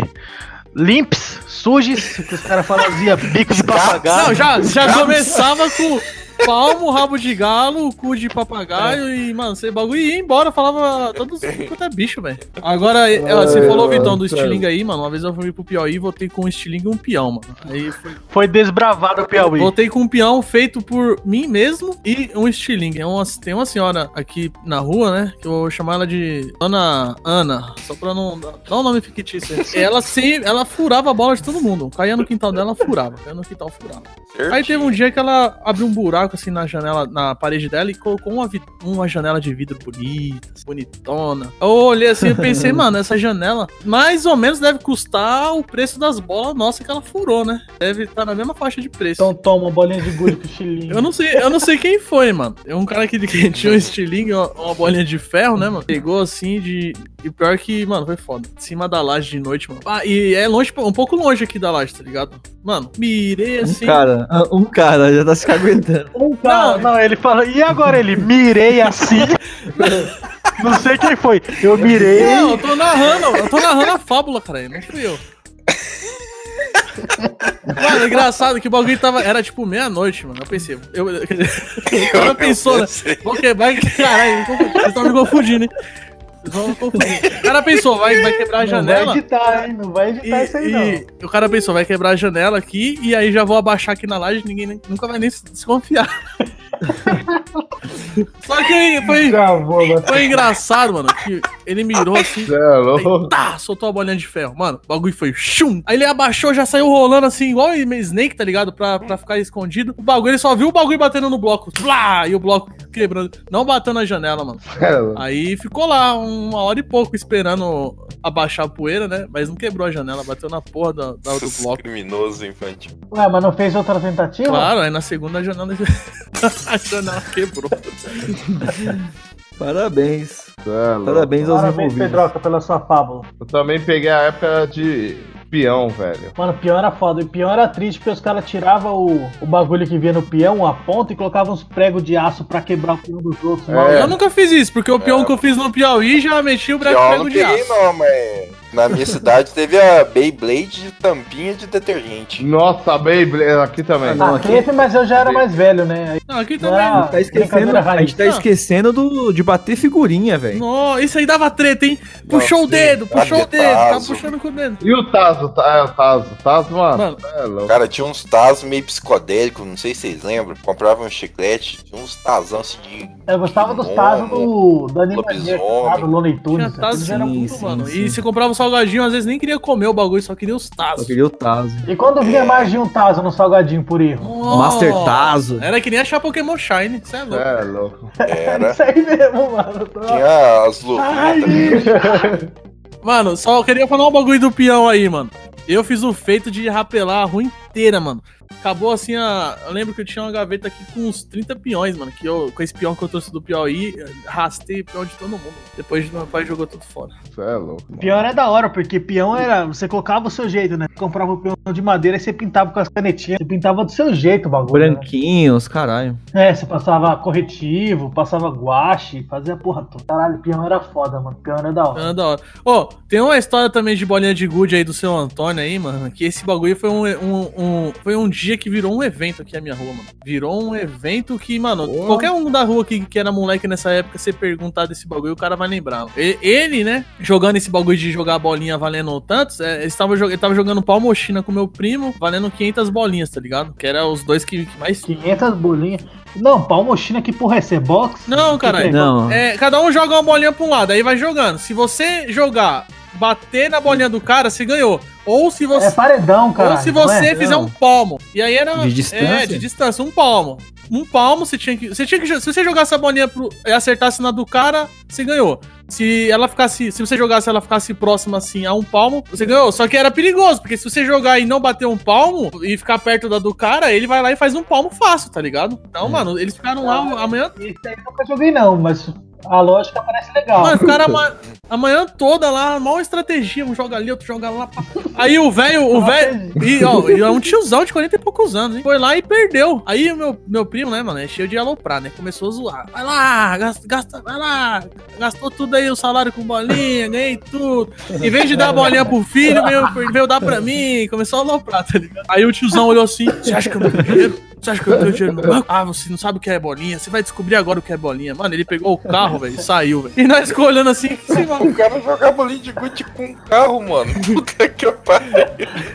limps, sujes, que os caras faziam bico de papagaio. Não, já, já começava com palmo, rabo de galo, cu de papagaio e, mano, você bagulho ia embora, falava todos quanto é bicho, velho. Agora, é, você Ai, falou, Vitão, do estilingue aí, mano. Uma vez eu fui pro Piauí e voltei com um estilingue e um peão, mano. Aí foi Foi desbravado o Piauí. Voltei com um peão feito por mim mesmo e um estilingue. É uma- tem uma senhora aqui na rua, né? Que eu vou chamar ela de Dona Ana. Só pra não dar um nome fictício. aí. (laughs) ela sim, ela furava a bola de todo mundo. Caía no quintal dela, furava. Caía no quintal, furava. Aí teve um dia que ela abriu um buraco assim na janela, na parede dela e colocou uma, uma janela de vidro bonita, bonitona. Eu olhei assim e pensei, (laughs) mano, essa janela mais ou menos deve custar o preço das bolas nossas que ela furou, né? Deve estar na mesma faixa de preço. Então toma, bolinha de gude com estilingue. Eu não sei, eu não sei quem foi, mano. É um cara que, (laughs) que tinha um estilingue, uma, uma bolinha de ferro, né, mano? Pegou assim de. E pior que, mano, foi foda. Em cima da laje de noite, mano. Ah, e é longe, um pouco longe aqui da laje, tá ligado? Mano, mirei Um assim. cara, um cara já tá se aguentando. Um cara, não, ele fala, e agora ele mirei assim. (laughs) não sei quem foi. Eu mirei. Não, eu tô narrando, eu tô narrando a fábula, cara. Não fui eu. Mano, é engraçado que o bagulho tava. Era tipo meia-noite, mano. Eu pensei. Eu, quer dizer, o cara pensou, né? Vou quebrar. Caralho, vocês estão me confundindo, hein? Confundir. O cara pensou, vai, vai quebrar a Não janela. vai editar, hein? Não vai editar isso aí, não. E o cara pensou, vai quebrar a janela aqui e aí já vou abaixar aqui na laje, ninguém nem- nunca vai nem se desconfiar. Só que aí foi, foi engraçado, mano, que ele mirou assim, é aí, tá, soltou a bolinha de ferro, mano, o bagulho foi chum. Aí ele abaixou, já saiu rolando assim, igual o Snake, tá ligado? Pra, pra ficar escondido. O bagulho, ele só viu o bagulho batendo no bloco, blá, e o bloco quebrando, não batendo na janela, mano. É. Aí ficou lá uma hora e pouco esperando abaixar a poeira, né? Mas não quebrou a janela, bateu na porra da, da- do bloco. Criminoso infantil. Ué, mas não fez outra tentativa? Claro, aí na segunda a janela, (laughs) a janela quebrou. (laughs) Parabéns. É. Parabéns aos Parabéns, envolvidos. Pedroca, pela sua fábula. Eu também peguei a época de peão, velho. Mano, o peão era foda. E o peão era triste porque os caras tiravam o, o bagulho que vinha no peão, a ponta, e colocavam uns pregos de aço pra quebrar o peão dos outros. É. Eu nunca fiz isso, porque o peão que eu fiz no Piauí já meti o prego não de peguei aço. não, mas na minha cidade teve a Beyblade de tampinha de detergente. Nossa, a Beyblade aqui também. não, Ah, aqui- teve, mas eu já era mais velho, né? Não, aqui não também. Tá esquecendo, a gente tá esquecendo do, de bater figurinha, velho. Isso aí dava treta, hein? Puxou o sim. dedo, puxou o Ah, dedo, tava Tazo. puxando com o dedo. E o Tazo? Tá, é, o Tazo. Tazo, mano. Mano. É louco. Cara, tinha uns tazos meio psicodélicos, não sei se vocês lembram. Comprava um chiclete, tinha uns tazão assim de. Eu gostava dos tazos do, do tá? do Looney Tinha Tunes. sim, muito- sim. Mano, e você comprava um salgadinho, às vezes nem queria comer o bagulho, só queria os Só tazos. queria o Tazo. E quando vinha mais de um tazo no salgadinho por erro? Nó, Master Tazo. Era que nem achar Pokémon Shine, você é louco. É louco. (laughs) Era. Isso aí mesmo, mano. Tinha as. Mano, só queria falar um bagulho do peão aí, mano. Eu fiz o feito de rapelar a rua inteira, mano. Acabou assim a. Eu lembro que eu tinha uma gaveta aqui com uns 30 peões, mano. Que eu, com esse peão que eu trouxe do Piauí, rastei o peão de todo mundo. Depois meu pai jogou tudo fora. Isso é louco. Pior é da hora, porque peão era. Você colocava o seu jeito, né? Comprava o peão de madeira e você pintava com as canetinhas. Você pintava do seu jeito o bagulho. né? Branquinhos, caralho. É, você passava corretivo, passava guache, fazia porra toda. Caralho, peão era foda, mano. Peão era da hora. Ah, da hora. Ô, tem uma história também de bolinha de gude aí do seu Antônio aí, mano. Que esse bagulho foi um, um- um- foi um dia que virou um evento aqui na minha rua, mano. Virou um evento que, mano, qualquer um da rua que, que era moleque nessa época, você perguntar desse bagulho, o cara vai lembrar. E- Ele, né, jogando esse bagulho de jogar bolinha valendo tantos, é, ele, tava, ele tava jogando pau mochina com meu primo, valendo 500 bolinhas, tá ligado? Que era os dois que, que mais 500 bolinhas. Não, palmochina, que porra é esse? É box? Não, caralho. Não. É, cada um joga uma bolinha pra um lado, aí vai jogando. Se você jogar, bater na bolinha do cara, você ganhou. Ou se você. É paredão, cara. Ou se você fizer um palmo. E aí era. De distância? É, de distância, um palmo. Um palmo, você tinha que. Você tinha que. Se você jogasse a bolinha pro, e acertasse na do cara, você ganhou. Se ela ficasse. Se você jogasse ela ficasse próxima assim a um palmo, você ganhou. Só que era perigoso, porque se você jogar e não bater um palmo e ficar perto da do cara, ele vai lá e faz um palmo fácil, tá ligado? Então, mano, eles ficaram lá amanhã. Esse aí eu nunca joguei, não, mas a lógica parece legal. Mano, ficaram ama- a manhã toda lá, mal estratégia, um joga ali, outro joga lá. pá. Aí o velho, o velho, e ó, e é um tiozão de 40 e poucos anos, hein? Foi lá e perdeu. Aí o meu, meu primo, né, mano, é cheio de aloprar, né? Começou a zoar. Vai lá, gasta, gasta, vai lá. Gastou tudo aí, o salário com bolinha, ganhei tudo. Em vez de dar a bolinha pro filho, veio, veio dar pra mim. Começou a aloprar, tá ligado? Aí o tiozão olhou assim: Você acha que eu não tenho dinheiro? Você acha que eu tenho dinheiro no banco? Ah, você não sabe o que é bolinha? Você vai descobrir agora o que é bolinha. Mano, ele pegou o carro, velho, e saiu, velho. E nós ficou olhando assim, se O cara jogar bolinha de gude com um carro, mano. (laughs) Puta que pariu.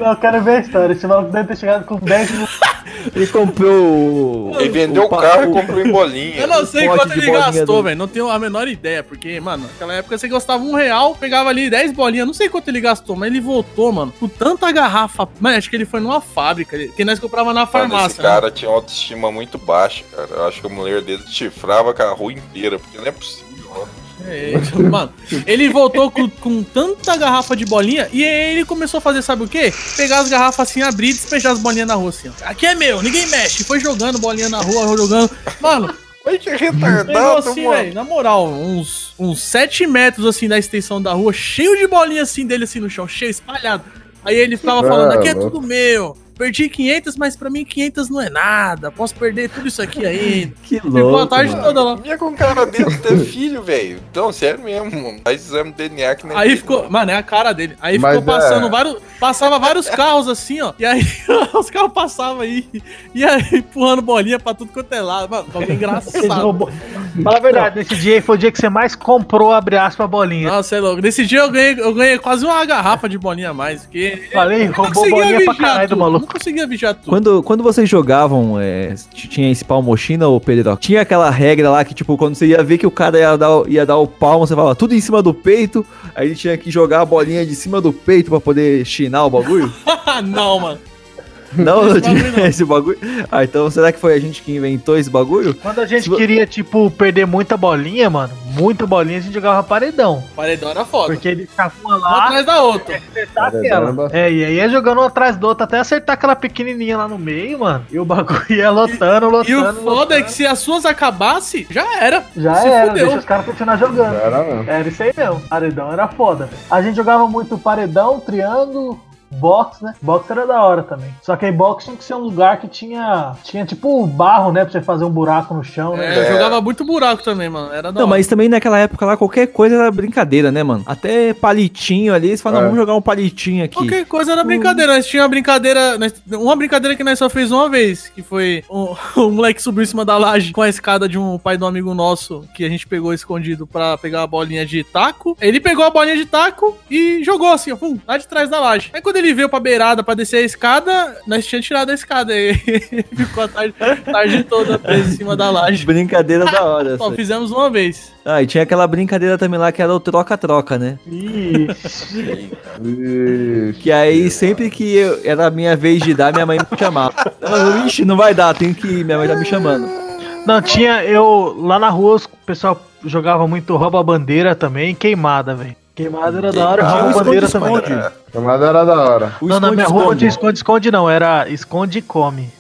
Eu quero ver a história. Esse maluco deve ter chegado com 10 mil. (laughs) Ele comprou. Ele vendeu o pa- carro e comprou em bolinha. Eu não sei quanto ele gastou, velho. Não tenho a menor ideia. Porque, mano, naquela época você gastava um real, pegava ali 10 bolinhas. Não sei quanto ele gastou, mas ele voltou, mano, com tanta garrafa. Mano, acho que ele foi numa fábrica. Que nós comprava na Mano, esse farmácia. né? cara tinha uma autoestima muito baixa, cara. Eu acho que a mulher dele chifrava com a rua inteira, porque não é possível. É, mano, ele voltou com, com tanta garrafa de bolinha e aí ele começou a fazer, sabe o quê? Pegar as garrafas assim, abrir e despejar as bolinhas na rua assim, ó. Aqui é meu, ninguém mexe. Foi jogando bolinha na rua, jogando. Mano, (laughs) que pegou retardado, assim, mano. velho, na moral, uns, uns 7 metros assim da extensão da rua, cheio de bolinha assim dele assim no chão, cheio, espalhado. Aí ele ficava falando, aqui é tudo meu. Perdi 500, mas pra mim 500 não é nada. Posso perder tudo isso aqui ainda. (laughs) Que Ficou a louco. tarde mano. toda lá. Minha com cara dele ter filho, velho. Não, sério mesmo, mano. Faz exame de DNA que nem Aí dele, ficou, mano. mano, é a cara dele. Aí Mas ficou passando é- vários. Passava vários carros assim, ó. E aí (laughs) os carros passavam aí. E aí empurrando bolinha pra tudo quanto é lado. Mano, bagulho (laughs) engraçado. Fala a verdade, nesse dia aí foi o dia que você mais comprou, abre aspas, bolinha. Nossa, é louco. Nesse dia eu ganhei, eu ganhei quase uma garrafa de bolinha a mais. Porque Falei, roubou bolinha pra caralho do maluco. Conseguia vigiar tudo. Quando, quando vocês jogavam, é, tinha esse palmochina ou Pedro? Tinha aquela regra lá que, tipo, quando você ia ver que o cara ia dar, ia dar o palmo, você falava tudo em cima do peito, aí ele tinha que jogar a bolinha de cima do peito pra poder chinar o bagulho? (laughs) não, mano. (laughs) Não, não Esse bagulho tinha esse bagulho. Ah, então será que foi a gente que inventou esse bagulho? Quando a gente queria, tipo, perder muita bolinha, mano, muita bolinha, a gente jogava paredão. Paredão era foda. Porque ele ficava uma Uma lá, atrás da outra. acertar Paredão era aquela. É, e aí ia jogando uma atrás do outro até acertar aquela pequenininha lá no meio, mano. E o bagulho ia lotando, lotando. E o foda lotando. é que se as suas acabassem, já era. Já Se era, fudeu. deixa os caras continuar jogando. Era mesmo. Era isso aí mesmo. Paredão era foda. A gente jogava muito paredão, triângulo, box, né? Box era da hora também. Só que aí box tinha que ser um lugar que tinha. Tinha tipo barro, né? Pra você fazer um buraco no chão, né? É, eu jogava muito buraco também, mano. Era da Não, hora. mas também naquela época lá, qualquer coisa era brincadeira, né, mano? Até palitinho ali, você fala, não, É. vamos jogar um palitinho aqui. Qualquer coisa era brincadeira. Nós tinha uma brincadeira. nós- uma brincadeira que nós só fez uma vez. Que foi um, (laughs) um moleque subiu em cima da laje com a escada de um pai de um amigo nosso. Que a gente pegou escondido pra pegar a bolinha de taco. Ele pegou a bolinha de taco e jogou assim, ó, pum, lá de trás da laje. Aí quando ele veio pra beirada pra descer a escada, nós tínhamos tirado a escada. E (laughs) ficou a tarde, tarde toda preso em cima da laje. Brincadeira da hora. Só fizemos uma vez. Ah, e tinha aquela brincadeira também lá que era o troca-troca, né? Ixi, (laughs) Que aí sempre que eu- era a minha vez de dar, minha mãe me chamava. Eu, Ixi, não vai dar, tenho que ir, minha mãe tá me chamando. Não, tinha. Eu. Lá na rua, o pessoal jogava muito rouba-bandeira também, queimada, velho. Queimada era da hora, rouba bandeira também. Queimada era da hora. Não, na minha rua não tinha esconde-esconde, não. Era esconde e come.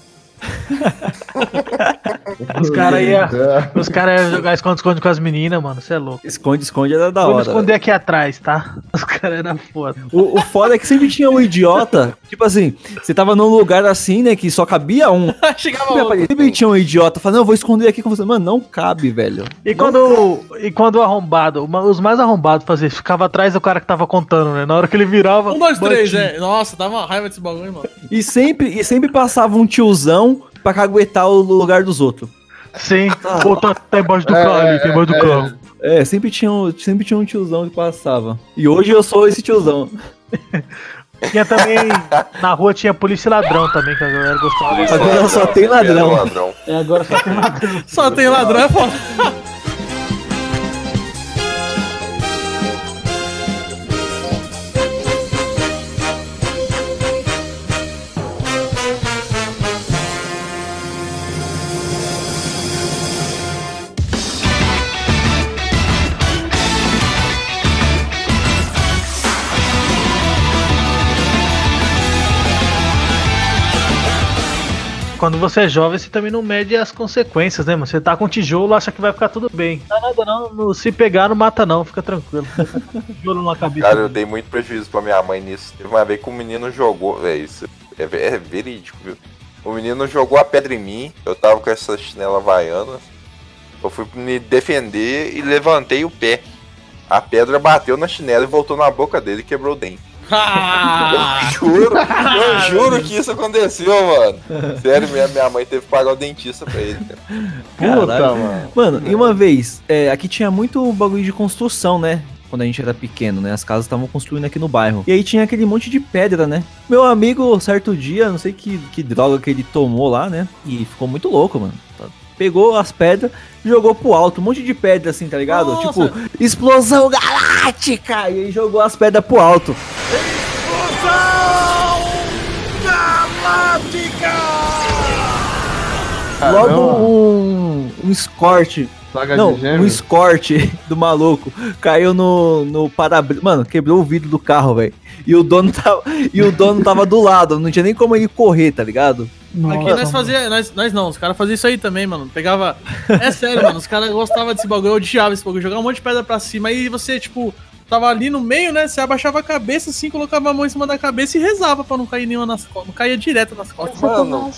Os caras iam os cara ia jogar esconde-esconde com as meninas, mano. Você é louco. Esconde, esconde era da Vou me hora. esconder aqui atrás, tá? Os caras eram foda. O, o foda é que sempre tinha um idiota. Tipo assim, você tava num lugar assim, né? Que só cabia um. (laughs) Chegava outro. Sempre tinha um idiota falando, não, eu vou esconder aqui com você. Mano, não cabe, velho. E quando, e quando o arrombado, os mais arrombados faziam, isso, ficava atrás do cara que tava contando, né? Na hora que ele virava. Um, dois, três, batia. é. Nossa, dava uma raiva desse bagulho, mano. E sempre, e sempre passava um tiozão pra caguetar o lugar dos outros. Sim, pô, tá, tá embaixo do É, carro ali, tá embaixo do é, carro. É, sempre tinha, um, sempre tinha um tiozão que passava. E hoje eu sou esse tiozão. (laughs) Tinha também, na rua tinha polícia e ladrão também, que a galera gostava. Agora só tem ladrão. ladrão. É, agora só tem ladrão. Só tem ladrão, é foda. Quando você é jovem, você também não mede as consequências, né, mano? Você tá com tijolo, acha que vai ficar tudo bem. Não dá nada não, se pegar não mata não, fica tranquilo. (laughs) tijolo cabeça. Cara, eu dei muito prejuízo pra minha mãe nisso. Teve uma vez que o menino jogou. É isso. É, é verídico, viu? O menino jogou a pedra em mim. Eu tava com essa chinela havaiana. Eu fui me defender e levantei o pé. A pedra bateu na chinela e voltou na boca dele e quebrou o dente. Ah, Eu (laughs) juro, eu (laughs) juro que isso aconteceu, mano. Sério, minha, minha mãe teve que pagar o dentista pra ele. cara. Puta, Caralho. mano. Mano, e uma vez, é, aqui tinha muito bagulho de construção, né? Quando a gente era pequeno, né? As casas estavam construindo aqui no bairro. E aí tinha aquele monte de pedra, né? Meu amigo, certo dia, não sei que, que droga que ele tomou lá, né? E ficou muito louco, mano. Pegou as pedras, jogou pro alto, um monte de pedra assim, tá ligado? Nossa. Tipo, explosão galáctica! E aí jogou as pedras pro alto. Logo Caramba. um, um escorte Saga não, de um escorte (laughs) do maluco caiu no, no para-brisa. Mano, quebrou o vidro do carro, velho. E o dono tava e o dono tava do lado, não tinha nem como ele correr, tá ligado? Aqui nós fazia, nós, nós não, os caras faziam isso aí também, mano. Pegava. É sério, mano. Os caras gostavam desse bagulho, eu odiava esse bagulho. Jogava um monte de pedra pra cima. Aí você, tipo, tava ali no meio, né? Você abaixava a cabeça assim, colocava a mão em cima da cabeça e rezava pra não cair nenhuma nas costas. Não caía direto nas costas. Mano,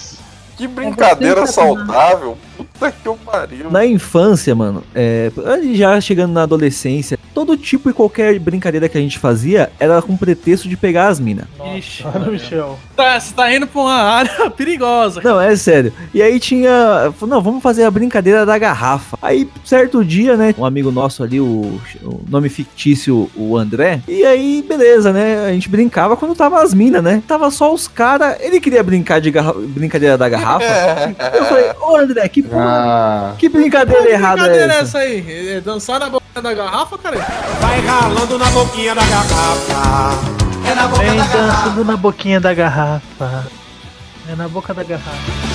que brincadeira saudável. Puta que eu pariu. Na infância, mano, é, já chegando na adolescência, todo tipo e qualquer brincadeira que a gente fazia era com pretexto de pegar as minas. Ixi, Olha o Michel. tá, você tá indo pra uma área (laughs) perigosa. Não, é sério. E aí tinha. Não, vamos fazer a brincadeira da garrafa. Aí, certo dia, né? Um amigo nosso ali, o, o nome fictício, o André. E aí, beleza, né? A gente brincava quando tava as minas, né? Tava só os caras. Ele queria brincar de garra- brincadeira da garrafa. Eu falei, ô André, que porra. Ah, Que brincadeira errada é brincadeira é essa? essa aí? É dançar na boca da garrafa, cara? Vai ralando na boquinha da garrafa. É na boca Vem da garrafa. dançando na boquinha da garrafa. É na boca da garrafa.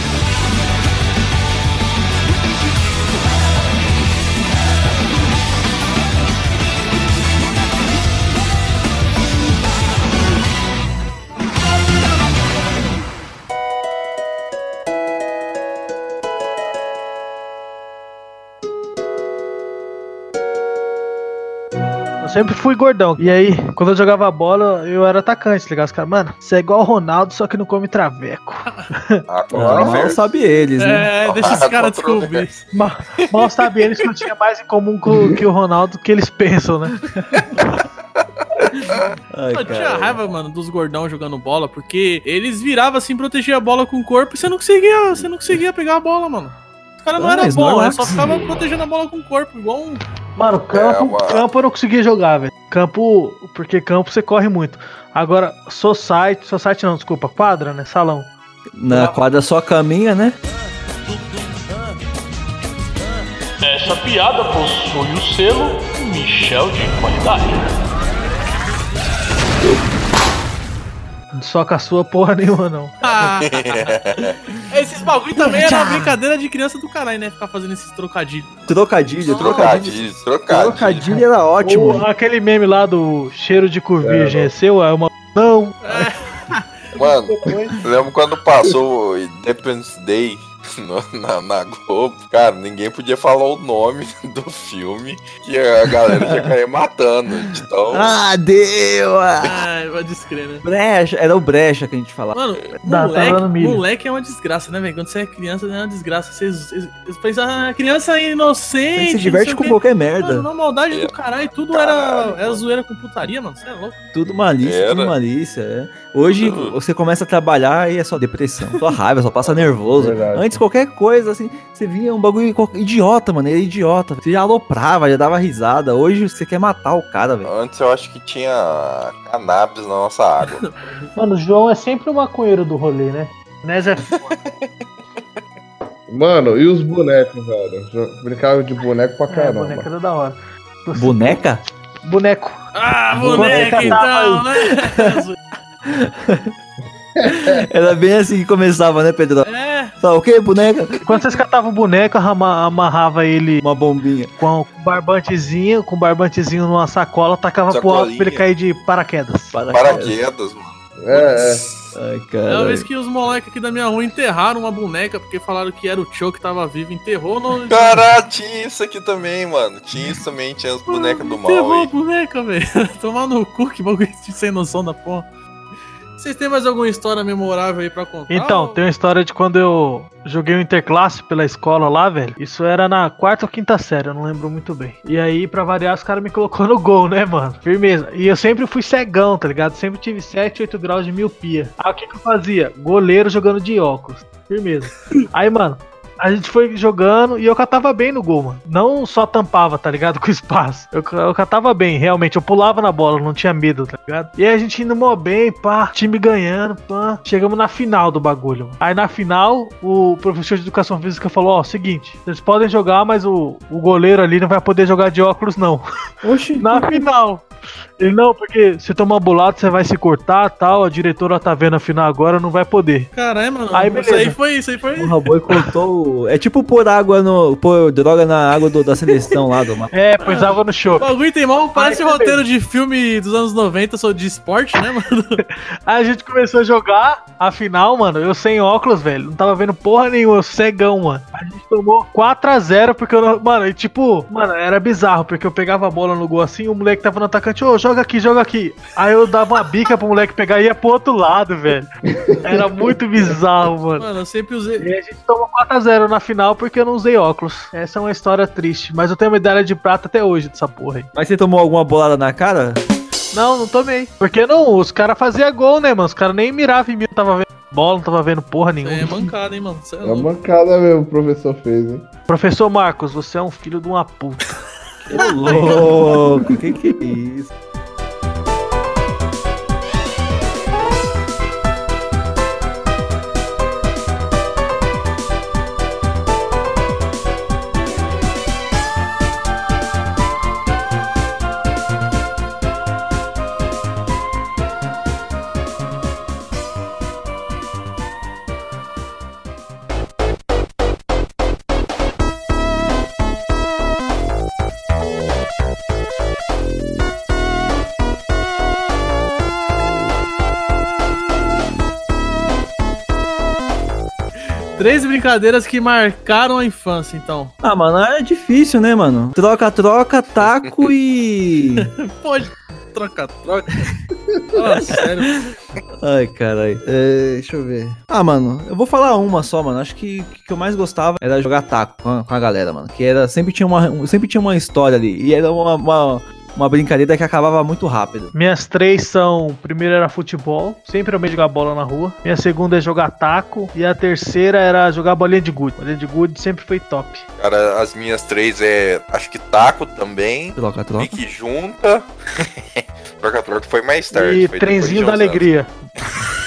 Sempre fui gordão. E aí, quando eu jogava bola, eu era atacante, tá ligado? Os caras, mano, você é igual o Ronaldo, só que não come traveco. (laughs) Ah, Ah, mal sabe eles, né? É, (laughs) deixa os caras descobrir. Mal, mal sabe eles que eu tinha mais em comum com, que o Ronaldo do que eles pensam, né? (laughs) Ai, Eu tinha cara. raiva, mano, dos gordão jogando bola, porque eles viravam assim, protegiam a bola com o corpo e você não conseguia, você não conseguia pegar a bola, mano. Os caras não Ah, bons, normal eles só que ficavam protegendo a bola com o corpo, igual um. Mano, campo, É, uma- campo eu não conseguia jogar, velho. Campo, porque campo você corre muito. Agora, society, society não, desculpa, quadra, né? Salão. Na quadra só caminha, né? Essa piada possui o selo Michel de qualidade. Só com a sua porra nenhuma, não. Ah, (laughs) esses bagulho também era uma brincadeira de criança do caralho, né? Ficar fazendo esses trocadilhos. Trocadilho, trocadilho. Trocadilho, trocadilho. Trocadilho era ótimo. O- aquele meme lá do cheiro de cu virgem é seu? É uma. Não. Mano, (laughs) lembro quando passou o Independence Day (laughs) na, na Globo, cara, ninguém podia falar o nome (laughs) do filme que a galera já caía matando. Então, Ah, deu! ah. Ai, vai descrer, né? Brecha, era o brecha que a gente falava. Mano, Dá, tá moleque, milho. moleque é uma desgraça, né, velho? Quando você é criança, é uma desgraça. Vocês, vocês, vocês pensam, ah, criança é inocente. Você se diverte com qualquer merda. Mano, na maldade do caralho, tudo era, era zoeira com putaria, mano. Você é louco. Tudo malícia, Era. tudo malícia. é. Hoje você começa a trabalhar e é só depressão, só raiva, só passa nervoso. Verdade. Antes qualquer coisa, assim, você via um bagulho idiota, mano, era idiota. Você já aloprava, já dava risada. Hoje você quer matar o cara, velho. antes eu acho que tinha cannabis na nossa água. (laughs) Mano, o João é sempre o maconheiro do rolê, né? Nes é Mano, e os bonecos, velho? Brincava de boneco pra É, caramba. boneca era da hora. Boneca? Boneco. Ah, Boneca boneca então, né? (laughs) (laughs) (laughs) Era bem assim que começava, né, Pedro? É, Tá ok, boneca? Quando vocês catavam o boneco, amarrava ele Uma bombinha. com um barbantezinho, com um barbantezinho numa sacola, tacava pro alto pra ele cair de paraquedas. Paraquedas, mano. É, é. Ai, é uma cara. vez que os moleques aqui da minha rua enterraram uma boneca porque falaram que era o Tio que tava vivo. Enterrou no. Caralho, tinha isso aqui também, mano. Tinha isso também, tinha as bonecas do mal Enterrou a aí. boneca, velho. (laughs) Tomar no cu, que bagulho de sem noção da porra. Vocês têm mais alguma história memorável aí pra contar? Então, ou- tem uma história de quando eu joguei o interclasse pela escola lá, velho. Isso era na quarta ou quinta série, eu não lembro muito bem. E aí, pra variar, os caras me colocou no gol, né, mano? Firmeza. E eu sempre fui cegão, tá ligado? Sempre tive 7, 8 graus de miopia. Aí o que que eu fazia? Goleiro jogando de óculos. Firmeza. (laughs) Aí, mano. A gente foi jogando e eu catava bem no gol, mano. Não só tampava, tá ligado? (laughs) Com espaço. Eu, eu catava bem, realmente. Eu pulava na bola, não tinha medo, tá ligado? E aí a gente indo mó bem, pá. Time ganhando, pá. Chegamos na final do bagulho. mano. Aí na final, o professor de educação física falou: Ó, seguinte, vocês podem jogar, mas o, o goleiro ali não vai poder jogar de óculos, não. Oxi. (laughs) Na final. Ele, não, porque se tomar bolado, você vai se cortar tal. A diretora tá vendo a final agora, não vai poder. Caralho, mano. Aí, isso aí foi. Isso aí foi. O- É tipo pôr água no. pôr droga na água do- da seleção lá do mapa. É, pôs água no O show. bagulho tem mal, parece roteiro de filme dos anos 90 sobre de esporte, né, mano? (laughs) Aí a gente começou a jogar a final, mano. Eu sem óculos, velho. Não tava vendo porra nenhuma, eu cegão, mano. A gente tomou 4x0 porque eu não. Mano, e tipo, mano, era bizarro, porque eu pegava a bola no gol assim, o moleque tava no atacante, ô, joga aqui, joga aqui. Aí eu dava uma bica pro moleque pegar e ia pro outro lado, velho. Era muito bizarro, mano. Mano, eu sempre usei. E a gente tomou 4x0 na final porque eu não usei óculos. Essa é uma história triste. Mas eu tenho medalha de prata até hoje dessa porra aí. Mas você tomou alguma bolada na cara? Não, não tomei. Porque não, os caras faziam gol, né, mano? Os caras nem miravam em mim, não tava vendo bola, não tava vendo porra nenhuma. é mancada, hein, mano? Isso é É mancada mesmo o professor fez, hein? Professor Marcos, você é um filho de uma puta. Ô, louco, que que é isso? Três brincadeiras que marcaram a infância, então. Ah, mano, é difícil, né, mano? Troca, troca, taco e. (laughs) Pode. Troca, troca. Ah, sério. Ai, caralho. É, deixa eu ver. Ah, mano, eu vou falar uma só, mano. Acho que o que eu mais gostava era jogar taco com a, com a galera, mano. Que era. Sempre tinha uma, um- sempre tinha uma história ali. E era uma, uma, uma brincadeira que acabava muito rápido. Minhas três são: primeiro era futebol, sempre amei jogar bola na rua. Minha segunda é jogar taco. E a terceira era jogar bolinha de gude. Bolinha de gude sempre foi top. Cara, as minhas três é. Acho que taco também. Troca, troca. Pique junta. (laughs) Troca-troca foi mais tarde. e trenzinho de da alegria.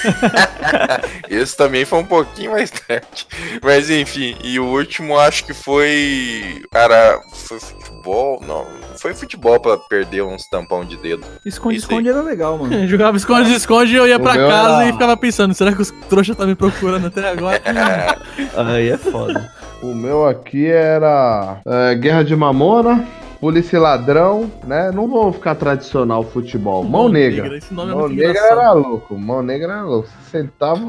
(laughs) Esse também foi um pouquinho mais tarde. Mas enfim, e o último acho que foi. Cara, foi futebol? Não, foi futebol pra perder uns tampão de dedo. Esconde-esconde era legal, mano. (laughs) Jogava esconde-esconde e eu ia O pra casa era- e ficava pensando, será que os trouxas tá me procurando até agora? (laughs) Aí é foda. O meu aqui era é, Guerra de Mamona, Polícia Ladrão, né? Não vou ficar tradicional futebol. Mão Negra. Esse nome é Mão muito Negra engraçado. era louco. Mão Negra era louco. Você sentava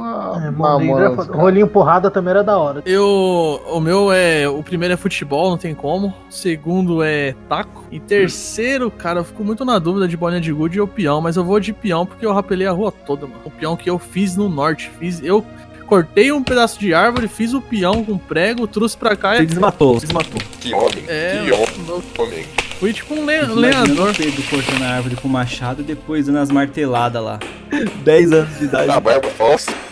É, mamona. negra, rolinho porrada também era da hora. Eu, o meu é. O primeiro é futebol, não tem como. O segundo é taco. E terceiro, cara, eu fico muito na dúvida de bolinha de gude ou peão, mas eu vou de peão porque eu rapelei a rua toda, mano. O peão que eu fiz no norte. Fiz. Eu cortei um pedaço de árvore, fiz o peão com prego, trouxe pra cá e. desmatou, você desmatou. Que homem, É, que homem. Fui tipo um le- lenhador. o Pedro cortando a árvore com machado e depois dando as marteladas lá. (laughs) 10 anos de idade. A barba falsa. (laughs)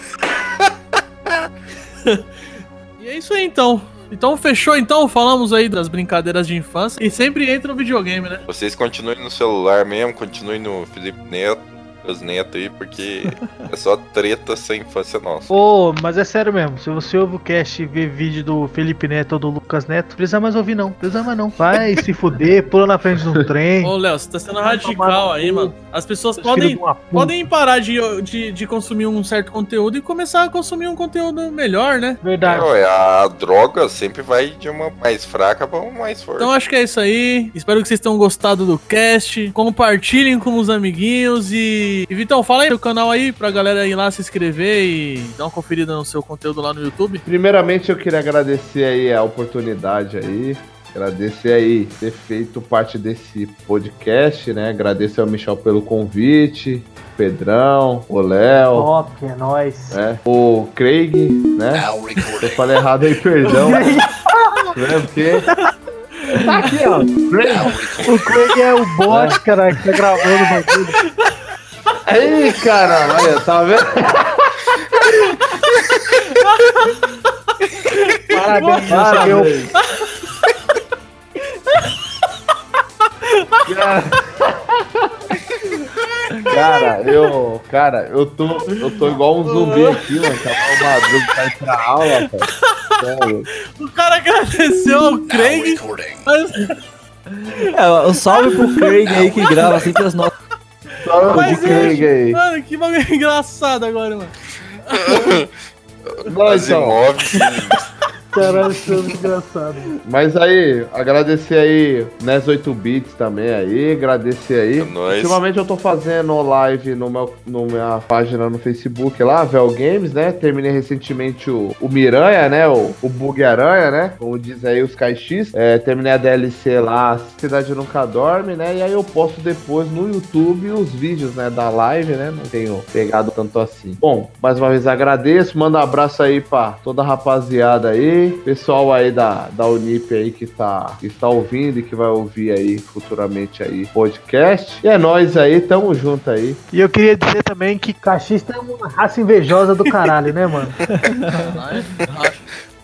E é isso aí então. Então fechou então, falamos aí das brincadeiras de infância e sempre entra no videogame, né? Vocês continuem no celular mesmo, continuem no Felipe Neto, os netos aí, porque é só treta sem infância nossa. Ô, mas é sério mesmo, se você ouve o cast e vê vídeo do Felipe Neto ou do Lucas Neto, precisa mais ouvir não, precisa mais não. Vai se fuder, (laughs) pula na frente do trem. Ô, Léo, você tá sendo radical aí, mano. As pessoas podem, de podem parar de, de, de consumir um certo conteúdo e começar a consumir um conteúdo melhor, né? Verdade. É, a droga sempre vai de uma mais fraca pra uma mais forte. Então acho que é isso aí. Espero que vocês tenham gostado do cast. Compartilhem com os amiguinhos e. E Vitão, fala aí no canal aí pra galera ir lá se inscrever e dar uma conferida no seu conteúdo lá no YouTube. Primeiramente eu queria agradecer aí a oportunidade aí. Agradecer aí ter feito parte desse podcast, né? Agradecer ao Michel pelo convite, Pedrão, o Léo, Top, é nóis. né? o Craig, né? Eu falei errado aí, perdão. (laughs) né? Porque Tá aqui, ó. O Craig é o bot, cara, que tá gravando o bagulho. Aí, caramba, olha, tá vendo? Parabéns, Parabéns. meu. Cara, eu. Cara, eu tô. Eu tô igual um zumbi aqui, mano. O Madruga pra ir pra aula, cara. Sério. O cara agradeceu ao Craig. Mas, É, um salve pro Craig aí que grava sempre as notas. Mas aí. Mano, que bagulho (laughs) engraçado agora, mano. Mas, então, Caralho, isso é muito engraçado. mas aí, agradecer aí Nes 8 Bits também aí, agradecer aí. É nóis. Ultimamente eu tô fazendo live no meu, no minha página no Facebook lá, Vel Games, né? Terminei recentemente o, o Miranha, né? O, o Bug Aranha, né? Como diz aí os KX. É, terminei a DLC lá, Cidade Nunca Dorme, né? E aí eu posto depois no YouTube os vídeos, né? Da live, né? Não tenho pegado tanto assim. Bom, mais uma vez agradeço, manda um abraço aí pra toda a rapaziada aí, pessoal aí da, da Unip aí que tá, que está ouvindo e que vai ouvir aí futuramente aí podcast. E é nóis aí, tamo junto aí. E eu queria dizer também que cachista é uma raça invejosa do caralho, né, mano? (laughs)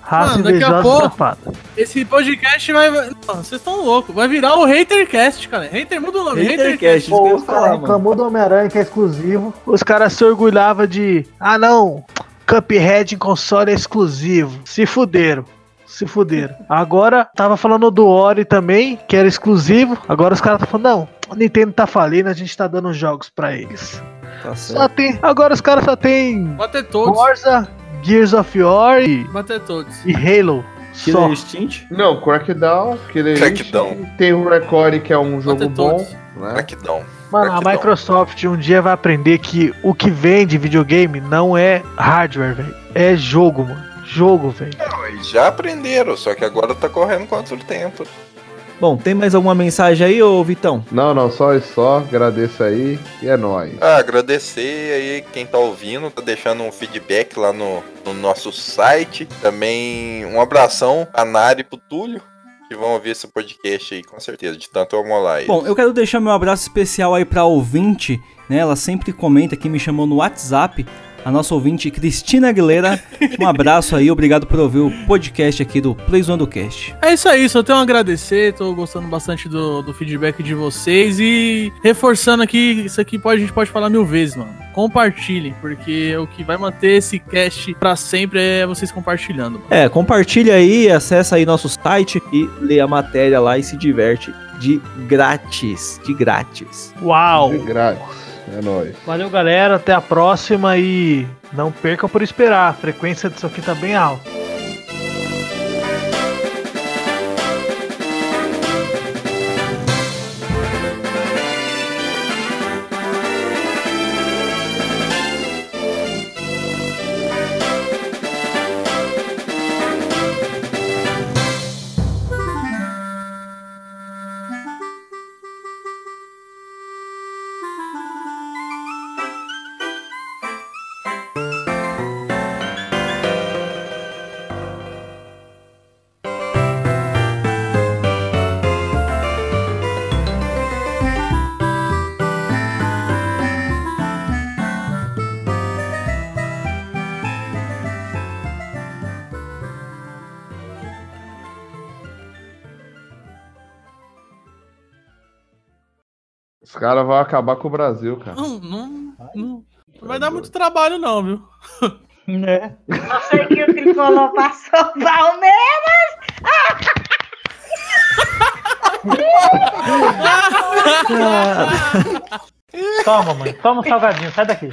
Raça Mano, daqui a invejosa pouco- safada. Esse podcast vai. Vocês estão loucos. Vai virar o Hatercast, cara. Hater muda o nome. Hatercast, eu Pô, os caras reclamou do Homem-Aranha que é exclusivo. Os caras se orgulhavam de. Ah, não! Cuphead em console é exclusivo. Se fuderam. Se fuderam. Agora, tava falando do Ori também, que era exclusivo. Agora os caras estão falando, não, Nintendo tá falindo, a gente tá dando jogos pra eles. Tá Só certo. tem. Agora os caras só tem Bater todos. Forza, Gears of War e, Bater todos. e Halo. Só. Killer Instinct? Não, Crackdown, Killer Crackdown. Instinct, tem o Record que é um jogo Bater bom, todos. né? Crackdown. Mano, a. Microsoft um dia vai aprender que o que vende videogame não é hardware, velho. É jogo, mano. Jogo, velho. Não, eles já aprenderam, só que agora tá correndo contra o tempo. Bom, tem mais alguma mensagem aí, ô Vitão? Não, não, só e só, agradeço aí e é nóis. Ah, agradecer aí quem tá ouvindo, tá deixando um feedback lá no, no nosso site. Também um abração a Nari e pro Túlio, que vão ouvir esse podcast aí, com certeza, de tanto amolar eles. Bom, eu quero deixar meu abraço especial aí pra ouvinte, né? Ela sempre comenta que me chamou no WhatsApp. A nossa ouvinte Cristina Aguilera. Um abraço aí, obrigado por ouvir o podcast aqui do Playzone do Cast. É isso aí, só tenho a agradecer. Tô gostando bastante do, do feedback de vocês. E reforçando aqui, isso aqui pode, a gente pode falar mil vezes, mano. Compartilhem, porque o que vai manter esse cast pra sempre é vocês compartilhando. Mano. É, compartilha aí, acessa aí nosso site e lê a matéria lá e se diverte de grátis. De grátis. Uau! De grátis. É nóis. Valeu, galera. Até a próxima e não percam por esperar. A frequência disso aqui tá bem alta. Os caras vão acabar com o Brasil, cara. Não, não, não, vai dar muito trabalho, não, viu? Né? Sei que o tricolor passou o Palmeiras. Toma, mãe. Toma um salgadinho. Sai daqui.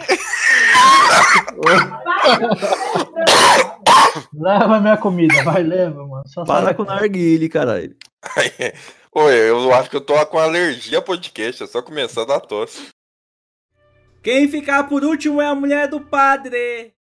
leva minha comida. Vai, leva, mano. Só Para com o narguile, caralho. (laughs) Oi, eu acho que eu tô com alergia a podcast, é só começar a dar tosse. Quem ficar por último é a mulher do padre.